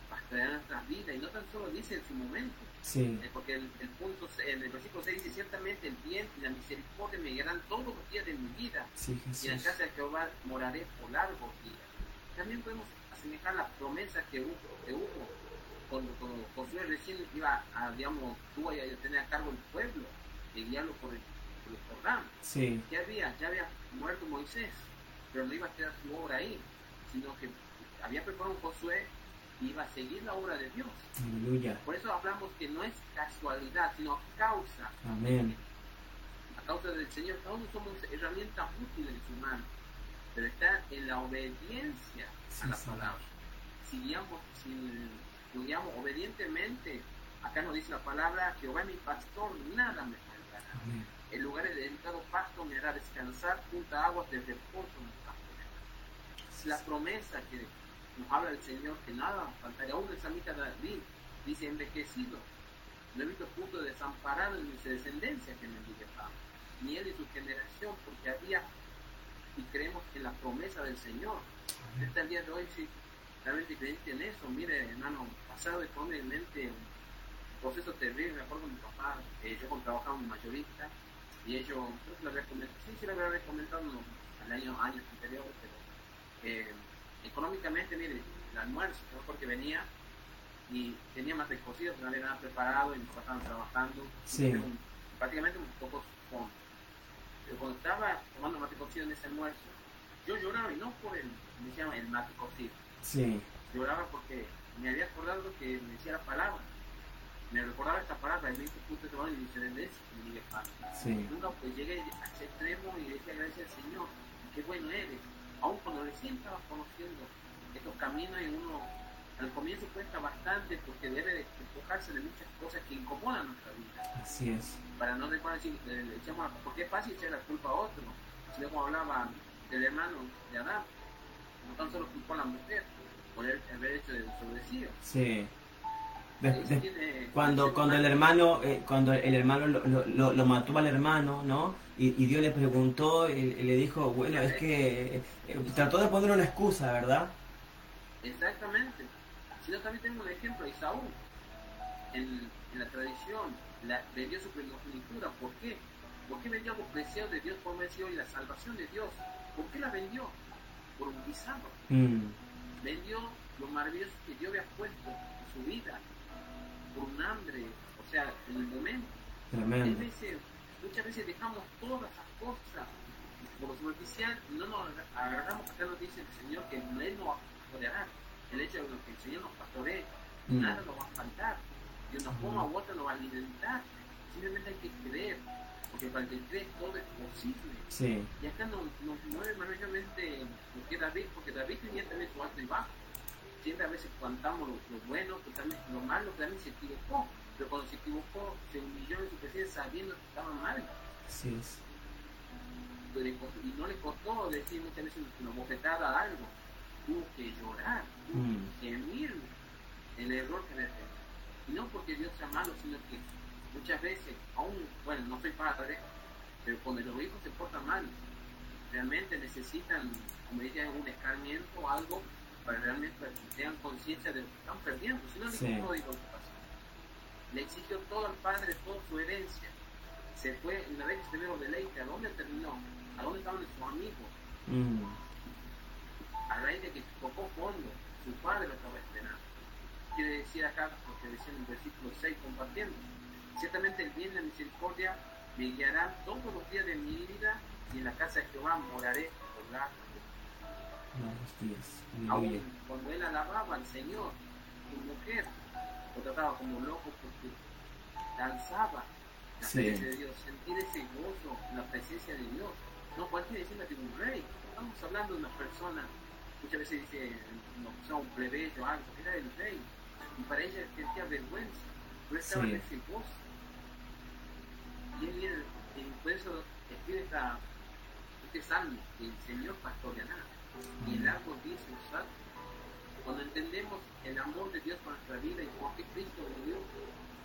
pastoreará nuestras vidas, y no tan solo dice en su momento, Sí. eh, porque el, el punto, en el versículo 6 dice, ciertamente el bien y la misericordia me guiarán todos los días de mi vida, Sí, y en la casa de Jehová moraré por largos días. También podemos asemejar las promesas que hubo, que hubo cuando, cuando Josué recién iba a, digamos, tuvo a tener a cargo el pueblo, de guiarlo por el, por el Jordán. Sí. Ya había, ya había muerto Moisés, pero no iba a quedar su obra ahí, sino que había preparado un Josué y iba a seguir la obra de Dios. Aleluya. Por eso hablamos que no es casualidad, sino causa. Amén. A causa del Señor, uno somos herramientas útiles en su mano, pero está en la obediencia a la sí. palabra. Si guiamos, si obedientemente, acá nos dice la palabra, Jehová es mi pastor, nada me faltará. Amén. En lugares de delicado pasto me hará descansar, junto a aguas de reposo me la promesa que nos habla el Señor, que nada nos faltará. Aún el samita David dice, envejecido, no he visto punto de desamparado ni su descendencia que me diga pan, ni él y su generación, porque había, y creemos en la promesa del Señor. Hasta el día de hoy, sí, realmente creyente en eso. Mire, hermano, pasado económicamente un proceso terrible. Me acuerdo mi papá, eh, yo trabajaba en mayorista, y ellos, creo que lo había comentado, sí, sí lo había comentado en los al año, años anteriores, pero eh, económicamente, mire, el almuerzo, yo porque venía y tenía más descosido, pero no había nada preparado y papás estaban trabajando, Sí. y un- prácticamente un poco fondo. Pero cuando estaba tomando mate cocido en ese almuerzo, yo lloraba y no por el, me llama el mate cocido. Sí. Lloraba porque me había acordado que me decía la palabra. Me recordaba esta palabra, el 20 puntos de y dice, ¿ves? Y dije, Sí. Nunca pues llegué a ese extremo y decía gracias al Señor, qué bueno eres. Aún cuando recién estabas conociendo estos caminos y uno al comienzo cuesta bastante porque debe de enfocarse de muchas cosas que incomodan nuestra vida. Así es. Para no después decir, eh, le echamos, porque es fácil echar la culpa a otro. Sino como hablaba del hermano de Adán, no tan solo culpó a la mujer por el haber hecho el desobedecido. Sí. De- de- cuando cuando el hermano eh, cuando el hermano lo, lo- mató al hermano no y, y Dios le preguntó y, y le dijo bueno es que eh, eh, trató de poner una excusa verdad Exactamente. Si no, también tengo un ejemplo, Isaú, en, en la tradición, la, vendió su primogenitura. ¿Por qué? ¿Por qué vendió algo preciado de Dios por medio y la salvación de Dios? ¿Por qué la vendió? Por un guisado. Mm, Vendió lo maravilloso que Dios había puesto en su vida, un hambre, o sea, en el momento. Hay tremendo veces, muchas veces dejamos todas esas cosas por lo superficial y no nos agarramos. Acá nos dice el Señor que Él no va a pastorear. El hecho de que el Señor nos pastoree, Mm. nada nos va a faltar. De una forma u otra nos va a alimentar. Simplemente hay que creer, porque para el que cree todo es posible. sí Y acá nos, nos mueve maravillosamente lo que David, porque David tenía también su alto y bajo. Siempre a veces contamos lo, lo bueno, pero también lo malo, también se equivocó. Pero cuando se equivocó, se humilló en su presencia sabiendo que estaba mal. así es y no le costó decir muchas veces una bofetada a algo. Tuvo que llorar, tuvo Mm. que gemir el error que le Y no porque Dios sea malo, sino que muchas veces, aún, bueno, no soy padre, pero cuando los hijos se portan mal, realmente necesitan, como dicen, un escarmiento o algo para realmente para que tengan conciencia de lo que están perdiendo. Si no, Sí. no digo lo que pasó. Le exigió todo al padre, toda su herencia. Se fue, una vez que se vio deleite, ¿a dónde terminó? ¿A dónde estaban sus amigos? Mm, A raíz de que tocó fondo, su padre lo estaba esperando. Quiere decir acá, porque decía en el versículo 6, compartiendo. Ciertamente el bien y la misericordia me guiarán todos los días de mi vida y en la casa de Jehová moraré por buenos días Aún cuando él alababa al Señor, su mujer lo trataba como loco porque danzaba la Sí. presencia de Dios, sentir ese gozo en la presencia de Dios. No cualquiera decirle que un rey, estamos hablando de una persona, muchas veces dice, no, sea un plebeyo o algo, era el rey, y para ella sentía vergüenza, pero estaba Sí. en ese gozo. Y él por eso escribe esta, este salmo, que el Señor pastoreará y el árbol dice usar. Cuando entendemos el amor de Dios para nuestra vida y por qué Cristo murió,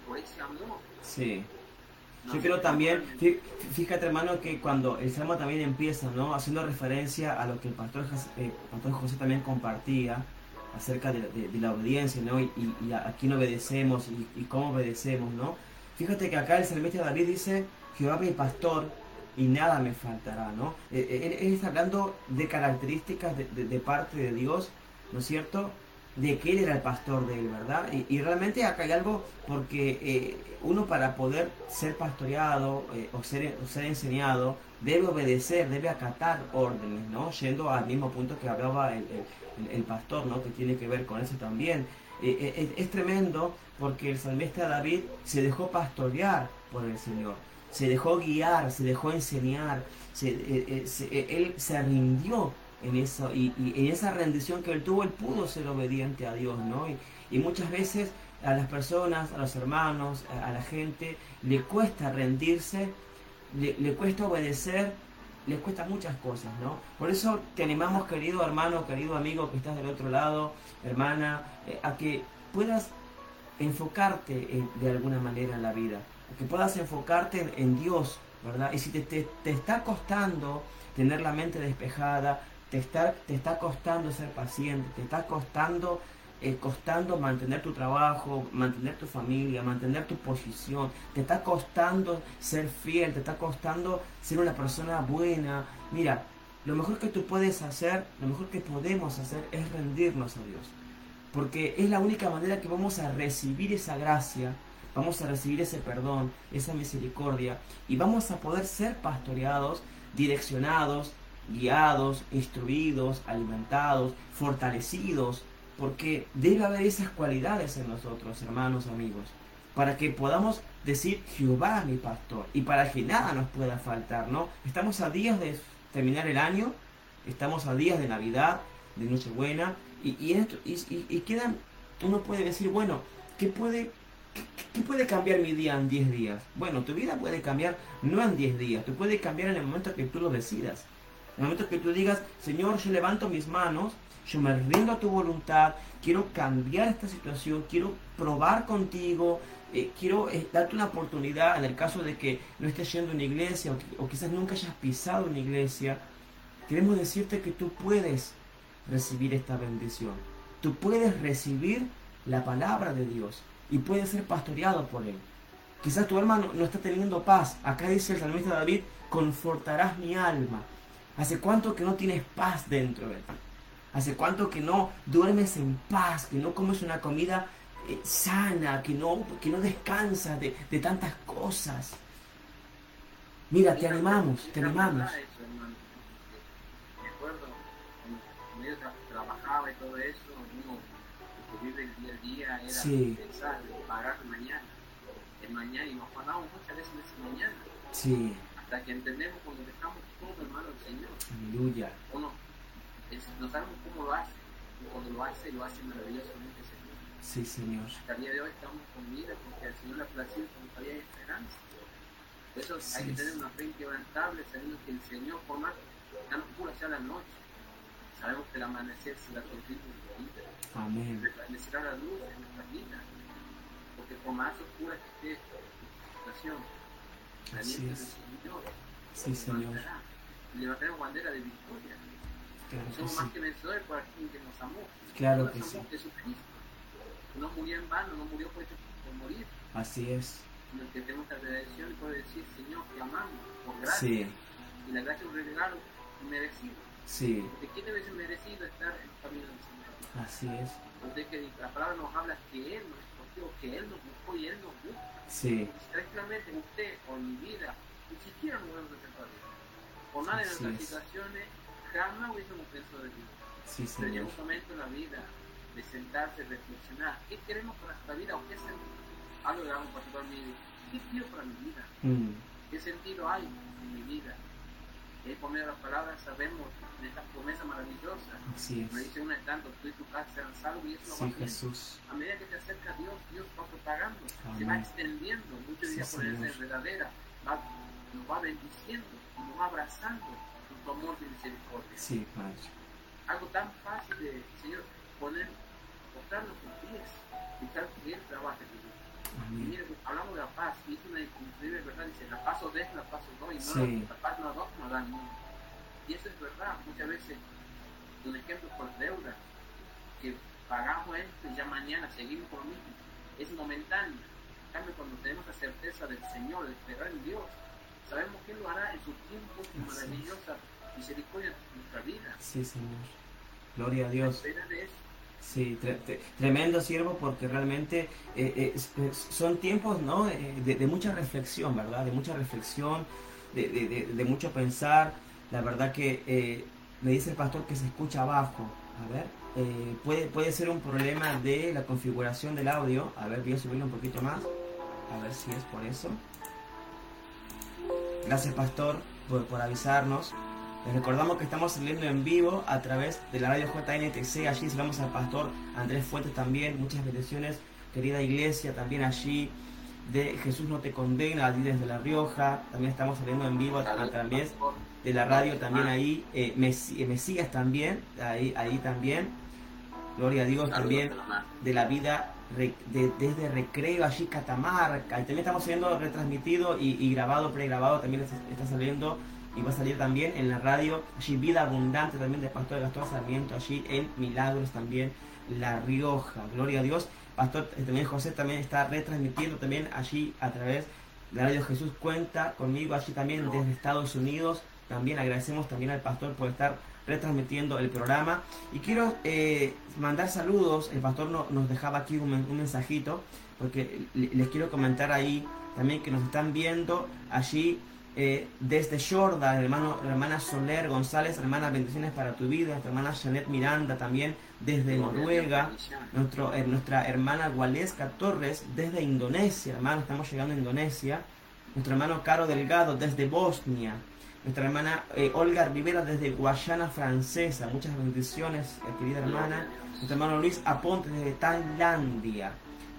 por ese amor. sí Yo creo también, fíjate hermano que cuando el salmo también empieza, ¿no? Haciendo referencia a lo que el pastor, eh, pastor José también compartía acerca de, de- de la obediencia, ¿no? Y, y- y a quién obedecemos y, y cómo obedecemos, ¿no? Fíjate que acá el salmista David dice, Jehová mi pastor y nada me faltará, ¿no? Eh, eh, está hablando de características de, parte de Dios, ¿no es cierto? De que Él era el pastor de Él, ¿verdad? Y, realmente acá hay algo porque eh, uno para poder ser pastoreado o, ser, enseñado debe obedecer, debe acatar órdenes, ¿no? Yendo al mismo punto que hablaba el, pastor, ¿no? Que tiene que ver con eso también. Es, es tremendo porque el salmista David se dejó pastorear por el Señor, se dejó guiar, se dejó enseñar, se- eh, eh, eh, él se rindió en eso y, en esa rendición que él tuvo, él pudo ser obediente a Dios, ¿no? Y, muchas veces a las personas, a los hermanos, a, la gente, le cuesta rendirse, le, cuesta obedecer, le cuesta muchas cosas, ¿no? Por eso te animamos, querido hermano, querido amigo que estás del otro lado, hermana, a que puedas enfocarte en- de alguna manera en la vida, que puedas enfocarte en, Dios, ¿verdad? Y si te, te- te está costando tener la mente despejada, te está, te está costando ser paciente, te está costando, eh, costando mantener tu trabajo, mantener tu familia, mantener tu posición, te está costando ser fiel, te está costando ser una persona buena. Mira, lo mejor que tú puedes hacer, lo mejor que podemos hacer es rendirnos a Dios. Porque es la única manera que vamos a recibir esa gracia vamos a recibir ese perdón, esa misericordia y vamos a poder ser pastoreados, direccionados, guiados, instruidos, alimentados, fortalecidos, porque debe haber esas cualidades en nosotros, hermanos, amigos, para que podamos decir Jehová mi pastor y para que nada nos pueda faltar, ¿no? Estamos a días de terminar el año, estamos a días de Navidad, de Nochebuena, y, y, esto, y, y, quedan, uno puede decir, bueno, ¿qué puede, qué, puede cambiar mi día en 10 días? Bueno, tu vida puede cambiar no en 10 días, tú puede cambiar en el momento que tú lo decidas. En el momento que tú digas, Señor, yo levanto mis manos, yo me rindo a tu voluntad, quiero cambiar esta situación, quiero probar contigo, eh, quiero eh, darte una oportunidad en el caso de que no estés yendo a una iglesia o, o quizás nunca hayas pisado una iglesia. Queremos decirte que tú puedes recibir esta bendición. Tú puedes recibir la palabra de Dios y puedes ser pastoreado por Él. Quizás tu alma no, está teniendo paz. Acá dice el salmista David, confortarás mi alma. ¿Hace cuánto que no tienes paz dentro de ti? ¿Hace cuánto que no duermes en paz, que no comes una comida eh, sana, que no, que no descansas de, de tantas cosas? Mira, te animamos, te animamos. trabajaba y todo eso, vive el día a día era sí. pensar, pagar mañana, el mañana, y nos pagamos muchas veces ese mañana. Sí. Hasta que entendemos cuando dejamos todo hermano al Señor. Aleluya. Uno, es, no sabemos cómo lo hace, y cuando lo hace, lo hace maravillosamente Señor. Sí, Señor. Hasta el día de hoy estamos con vida porque al Señor le ha placido como todavía hay esperanza. Por eso sí. hay que tener una fe inquebrantable, sabiendo que el Señor, por más tan oscura sea la noche, Sabemos que el amanecer será contigo en tu vida. Amén. Resplandecerá la luz en nuestra vida. Porque por más oscura que esté la situación, la Así es. del Señor Sí, Señor. Y levantaremos bandera de victoria. Claro Somos sí. más que vencedores por aquel que nos amó. Claro Nos que sí. Jesucristo. No murió en vano, no murió por, por morir. Así es. En el que tenemos la redención y poder decir, Señor, te amamos por gracia. Sí, Y la gracia es un regalo merecido. Sí. ¿De debe ser merecido estar en el camino del Señor? Así es. Donde que la palabra nos habla que Él nos escogió, que Él nos buscó y Él nos busca. Sí, Tranquilamente usted o mi vida, ni siquiera nos hubiéramos pensado de. Por nada de nuestras es. situaciones, jamás hubiésemos pensado de Dios. sí, Pero llega un momento en la vida de sentarse, reflexionar. ¿Qué queremos para esta vida? ¿O qué sentido? Algo damos pastor mío. ¿Qué quiero para mi vida? Mm, ¿Qué sentido hay en mi vida? Y medio de las palabras sabemos de esta promesa maravillosa. Así Me es. dice una de tanto, tú y tu casa serán salvos y eso lo Sí, va haciendo. Jesús. A medida que te acerca a Dios, Dios va propagando, se Amén. va extendiendo, muchos Sí, días por esa enredadera, va, nos va bendiciendo y nos va abrazando con tu amor y misericordia. Sí, Padre. Algo tan fácil de, Señor, poner, mostrar nuestros pies, dejar que Él trabaje en nosotros. Y hablamos de la paz, y es una increíble verdad, dice, la paz os dejo, la paz os doy, no Sí. la, la paz no dos no da ni uno. Y eso es verdad, muchas veces, un ejemplo por deuda, que pagamos esto y ya mañana seguimos con lo mismo, es momentáneo. En cambio, cuando tenemos la certeza del Señor, de esperar en Dios, sabemos que Él lo hará en su tiempo, es. maravillosa misericordia en nuestra vida. Sí, Señor. Gloria a Dios. Espera de eso. Sí, tre- tre- tremendo siervo porque realmente eh, eh, es- es- son tiempos ¿no? Eh, de, mucha reflexión, ¿verdad? De mucha reflexión, de, mucho pensar. La verdad que me dice el pastor que se escucha abajo. A ver, puede, puede ser un problema de la configuración del audio. A ver, voy a subirlo un poquito más. A ver si es por eso. Gracias, pastor, por avisarnos. Les recordamos que estamos saliendo en vivo a través de la radio JNTC. Allí saludamos al pastor Andrés Fuentes también. Muchas bendiciones, querida iglesia, también allí de Jesús no te condena, allí desde La Rioja. También estamos saliendo en vivo a, través de la radio también ahí. Eh, Mes- eh, Mesías también, ahí, ahí también. Gloria a Dios también de la vida de- desde Recreo, allí Catamarca. Y también estamos saliendo retransmitido y, y grabado, pregrabado, también está saliendo y va a salir también en la radio, allí Vida Abundante también de Pastor Gastón Sarmiento, allí en Milagros también, La Rioja. Gloria a Dios. Pastor eh, también José también está retransmitiendo también allí a través de la radio Jesús Cuenta conmigo allí también desde Estados Unidos. También agradecemos también al pastor por estar retransmitiendo el programa. Y quiero eh, mandar saludos, el pastor nos dejaba aquí un mensajito, porque les quiero comentar ahí también que nos están viendo allí eh, desde Jordan, hermano, hermana Soler González, hermana, bendiciones para tu vida, nuestra hermana Janet Miranda también desde Noruega, nuestro, eh, nuestra hermana Gualesca Torres desde Indonesia, hermano, estamos llegando a Indonesia, nuestro hermano Caro Delgado desde Bosnia, nuestra hermana eh, Olga Rivera desde Guayana Francesa, muchas bendiciones, querida hermana, nuestro hermano Luis Aponte desde Tailandia,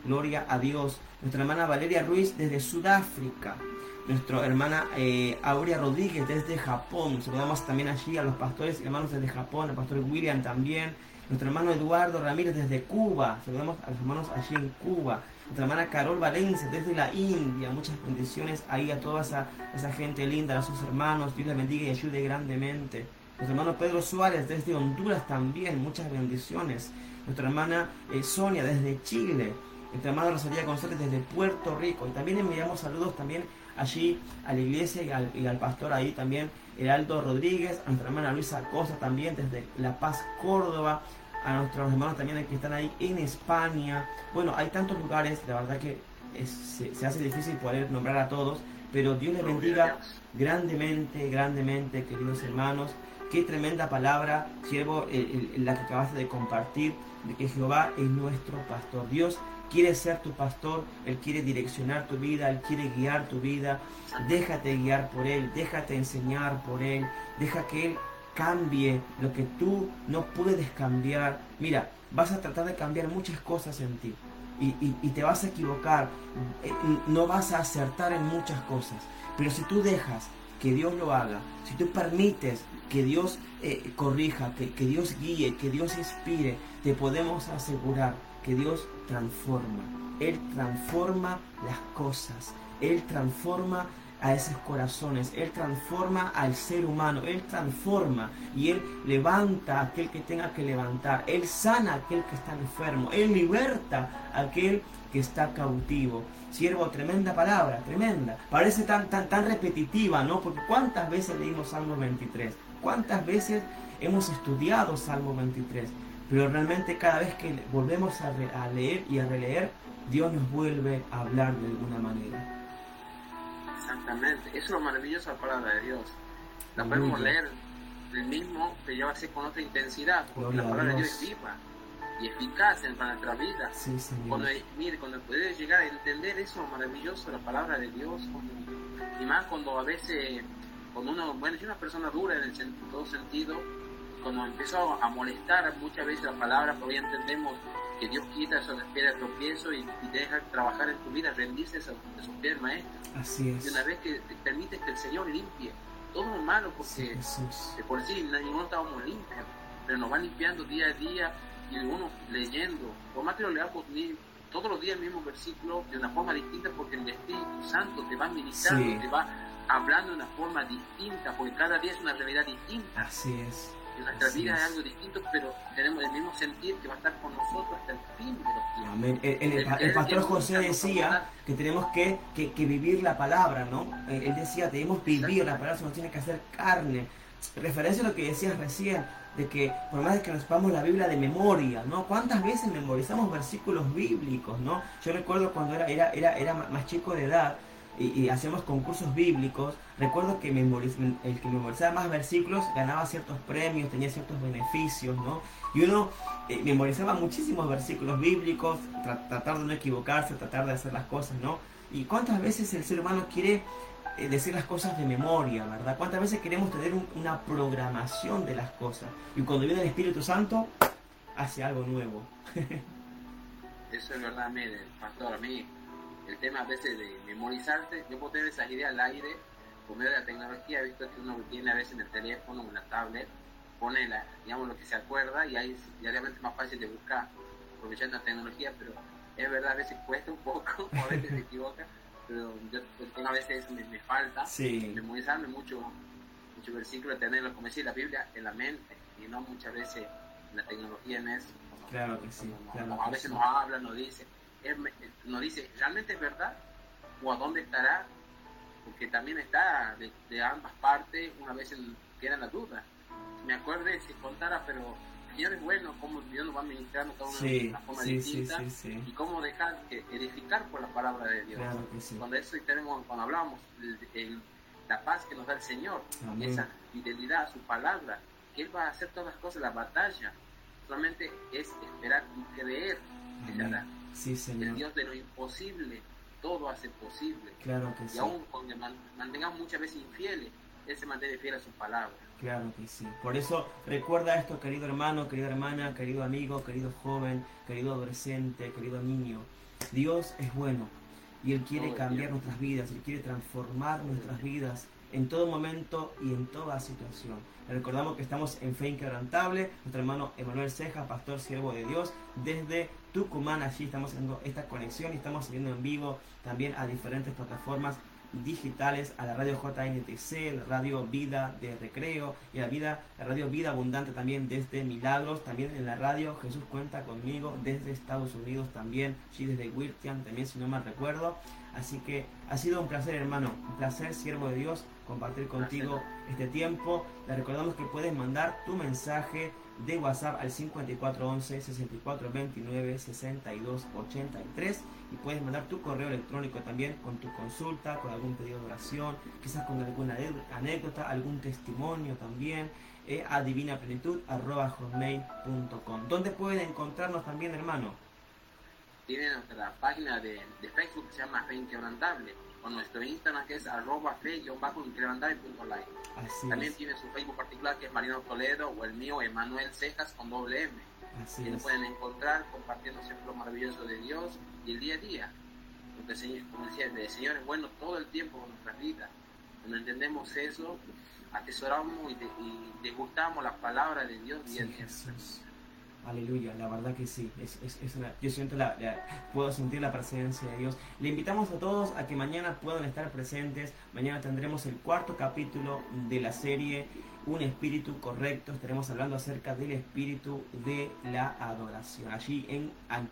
gloria a Dios, nuestra hermana Valeria Ruiz desde Sudáfrica, nuestra hermana eh, Aurea Rodríguez desde Japón. Saludamos también allí a los pastores y hermanos desde Japón, al pastor William también. Nuestro hermano Eduardo Ramírez desde Cuba. Saludamos a los hermanos allí en Cuba. Nuestra hermana Carol Valencia desde la India. Muchas bendiciones ahí a toda esa, esa gente linda, a sus hermanos. Dios les bendiga y ayude grandemente. Nuestro hermano Pedro Suárez desde Honduras también. Muchas bendiciones. Nuestra hermana eh, Sonia desde Chile. Nuestra hermana Rosalía González desde Puerto Rico. Y también enviamos saludos también allí a la iglesia y al, pastor ahí también, Heraldo Rodríguez, a nuestra hermana Luisa Cosa también desde La Paz, Córdoba, a nuestros hermanos también que están ahí en España. Bueno, hay tantos lugares, de verdad que se, hace difícil poder nombrar a todos, pero Dios les bendiga grandemente, grandemente, queridos hermanos. Qué tremenda palabra, siervo, la que acabaste de compartir, de que Jehová es nuestro pastor. Dios quiere ser tu pastor, Él quiere direccionar tu vida, Él quiere guiar tu vida. Déjate guiar por Él, déjate enseñar por Él, deja que Él cambie lo que tú no puedes cambiar. Mira, vas a tratar de cambiar muchas cosas en ti y, te vas a equivocar, eh, no vas a acertar en muchas cosas. Pero si tú dejas que Dios lo haga, si tú permites que Dios eh, corrija, que, que Dios guíe, que Dios inspire, te podemos asegurar que Dios transforma. Él transforma las cosas. Él transforma a esos corazones. Él transforma al ser humano. Él transforma y Él levanta a aquel que tenga que levantar. Él sana a aquel que está enfermo. Él liberta a aquel que está cautivo. Siervo, tremenda palabra, tremenda. Parece tan, tan, tan repetitiva, ¿no? Porque ¿cuántas veces leímos Salmo 23? ¿Cuántas veces hemos estudiado Salmo 23? Pero realmente cada vez que volvemos a, leer y a releer, Dios nos vuelve a hablar de alguna manera. Exactamente, es lo maravilloso la palabra de Dios. La podemos leer el mismo, pero ya va a ser con otra intensidad, porque la palabra de Dios es viva y eficaz en nuestra vida. Sí, cuando, mire, cuando puedes llegar a entender eso maravilloso, la palabra de Dios, y más cuando a veces, cuando uno, bueno, es una persona dura en, el, en todo sentido, cuando empezó a molestar muchas veces la palabra, hoy entendemos que Dios quita esos piedras de tropiezo y, y, deja trabajar en tu vida, rendirse a sus pies maestros. Así es. Y una vez que te permites que el Señor limpie todo lo malo, porque de por sí ninguno estábamos limpios, pero nos va limpiando día a día y uno leyendo, por más que lo leamos todos los días el mismo versículo de una forma distinta, porque el Espíritu Santo te va ministrando, te va hablando de una forma distinta, porque cada día es una realidad distinta. Así es en nuestra vida es. algo distinto, pero tenemos el mismo sentir que va a estar con nosotros hasta el fin de los tiempos. El, pastor José decía que tenemos que, que, vivir la palabra, ¿no? Él decía, tenemos que vivir la palabra, se nos tiene que hacer carne. Referencia a lo que decías recién, de que por más de que nos sepamos la Biblia de memoria, ¿no? ¿Cuántas veces memorizamos versículos bíblicos, ¿no? Yo recuerdo cuando era, era, era, era más chico de edad, y, hacíamos concursos bíblicos, recuerdo que el que memorizaba más versículos ganaba ciertos premios, tenía ciertos beneficios, ¿no? Y uno eh, memorizaba muchísimos versículos bíblicos, tratar de no equivocarse, tratar de hacer las cosas, ¿no? Y cuántas veces el ser humano quiere eh, decir las cosas de memoria, ¿verdad? ¿Cuántas veces queremos tener una programación de las cosas? Y cuando viene el Espíritu Santo, hace algo nuevo. Eso es verdad, mire, pastor, a mí el tema a veces de memorizarte, yo puedo tener esas ideas al aire de la tecnología, he visto que uno tiene a veces en el teléfono o en la tablet, pone la, digamos lo que se acuerda y ahí es diariamente más fácil de buscar, aprovechando la tecnología, pero es verdad, a veces cuesta un poco, a veces se equivoca, pero yo, a veces me, me falta memorizarme mucho, mucho versículo, tenerlo, como decir, la Biblia en la mente y no muchas veces la tecnología en eso. Claro que sí. a veces nos habla, nos dice, nos dice, ¿realmente es verdad? ¿O a dónde estará? Porque también está de, ambas partes, una vez queda la duda. me acuerde si contara, pero Señor es bueno, cómo Dios nos va ministrando cada uno Sí, de una forma sí, distinta sí, y cómo dejar que edificar por la palabra de Dios. Claro. Cuando eso tenemos, cuando hablamos, el- el- la paz que nos da el Señor, Amén. esa fidelidad a su palabra, que Él va a hacer todas las cosas, la batalla, solamente es esperar y creer que se hará. Sí, El Señor. Dios de lo imposible, todo hace posible. Claro que Y sí. aún cuando man- mantengamos muchas veces infieles, Él se mantiene fiel a su palabra. Claro que sí. Por eso recuerda esto, querido hermano, querida hermana, querido amigo, querido joven, querido adolescente, querido niño. Dios es bueno y Él quiere Todo cambiar nuestras vidas, Él quiere transformar nuestras vidas en todo momento y en toda situación. Le recordamos que estamos en Fe Inquebrantable, nuestro hermano Emanuel Ceja, pastor siervo de Dios, desde Tucumán, allí estamos haciendo esta conexión y estamos saliendo en vivo también a diferentes plataformas digitales, a la radio JNTC, la radio Vida de Recreo y la, vida, la radio Vida Abundante también desde Milagros, también en la radio Jesús Cuenta conmigo desde Estados Unidos también, sí desde Wiltian también si no mal recuerdo. Así que ha sido un placer hermano, un placer siervo de Dios compartir contigo este tiempo. Le recordamos que puedes mandar tu mensaje de WhatsApp al 5411 6429 6283 y puedes mandar tu correo electrónico también con tu consulta, con algún pedido de oración, quizás con alguna anécdota, algún testimonio también eh, a divinaplenitud.com. ¿Dónde pueden encontrarnos también, hermano? Tiene nuestra página de, de Facebook que se llama Fe Inquebrantable, o nuestro Instagram que es arroba fe-inquebrantable.online. Así También es, tiene su Facebook particular que es Marino Toledo o el mío Emanuel Cejas con doble M. así nos es. pueden encontrar compartiendo siempre lo maravilloso de Dios y el día a día. Porque como decía, el Señor es bueno todo el tiempo con nuestras vidas. Cuando entendemos eso, atesoramos y, de- y degustamos la palabra de Dios día a día. Jesús. Aleluya, la verdad que sí. Yo siento la, la- puedo sentir la presencia de Dios. Le invitamos a todos a que mañana puedan estar presentes. Mañana tendremos el cuarto capítulo de la serie Un espíritu correcto. Estaremos hablando acerca del espíritu de la adoración. Allí en,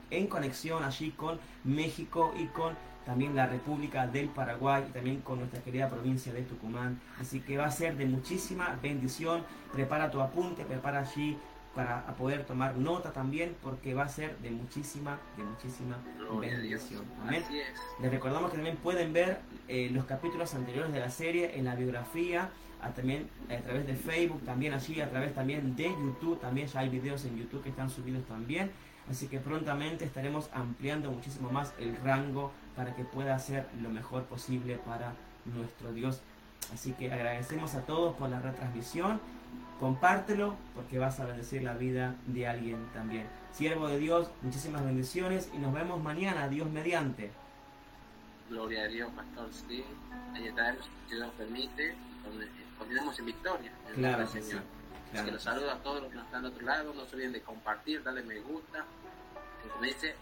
en conexión allí con México y con también la República del Paraguay y también con nuestra querida provincia de Tucumán. Así que va a ser de muchísima bendición. Prepara tu apunte, prepara allí para poder tomar nota también porque va a ser de muchísima, de muchísima Gloria bendición. Amén. Les recordamos que también pueden ver eh, los capítulos anteriores de la serie en la biografía, a, también a través de Facebook, también allí, a través también de YouTube, también ya hay videos en YouTube que están subidos también. Así que prontamente estaremos ampliando muchísimo más el rango para que pueda ser lo mejor posible para nuestro Dios. Así que agradecemos a todos por la retransmisión. Compártelo porque vas a bendecir la vida de alguien también. Siervo de Dios, muchísimas bendiciones y nos vemos mañana, Dios mediante. Gloria a Dios, Pastor. Sí, ahí estaremos, si Dios permite, continuemos en victoria. En Claro sí. Señor. Así Claro. que los saludo a todos los que nos están de otro lado. No se olviden de compartir, darle me gusta. Como dice,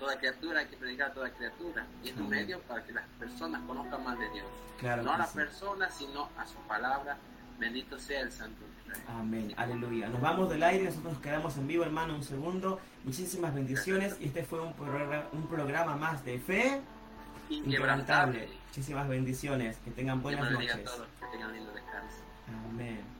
toda criatura hay que predicar a toda criatura. Y es un medio para que las personas conozcan más de Dios. Claro no a las sí. personas, sino a su palabra. Bendito sea el santo. Amén, aleluya. Nos vamos del aire, nosotros nos quedamos en vivo, hermano, un segundo. Muchísimas bendiciones. Y este fue un, programa, un programa más de fe inquebrantable. Muchísimas bendiciones. Que tengan buenas noches. Que tengan lindo descanso. Amén.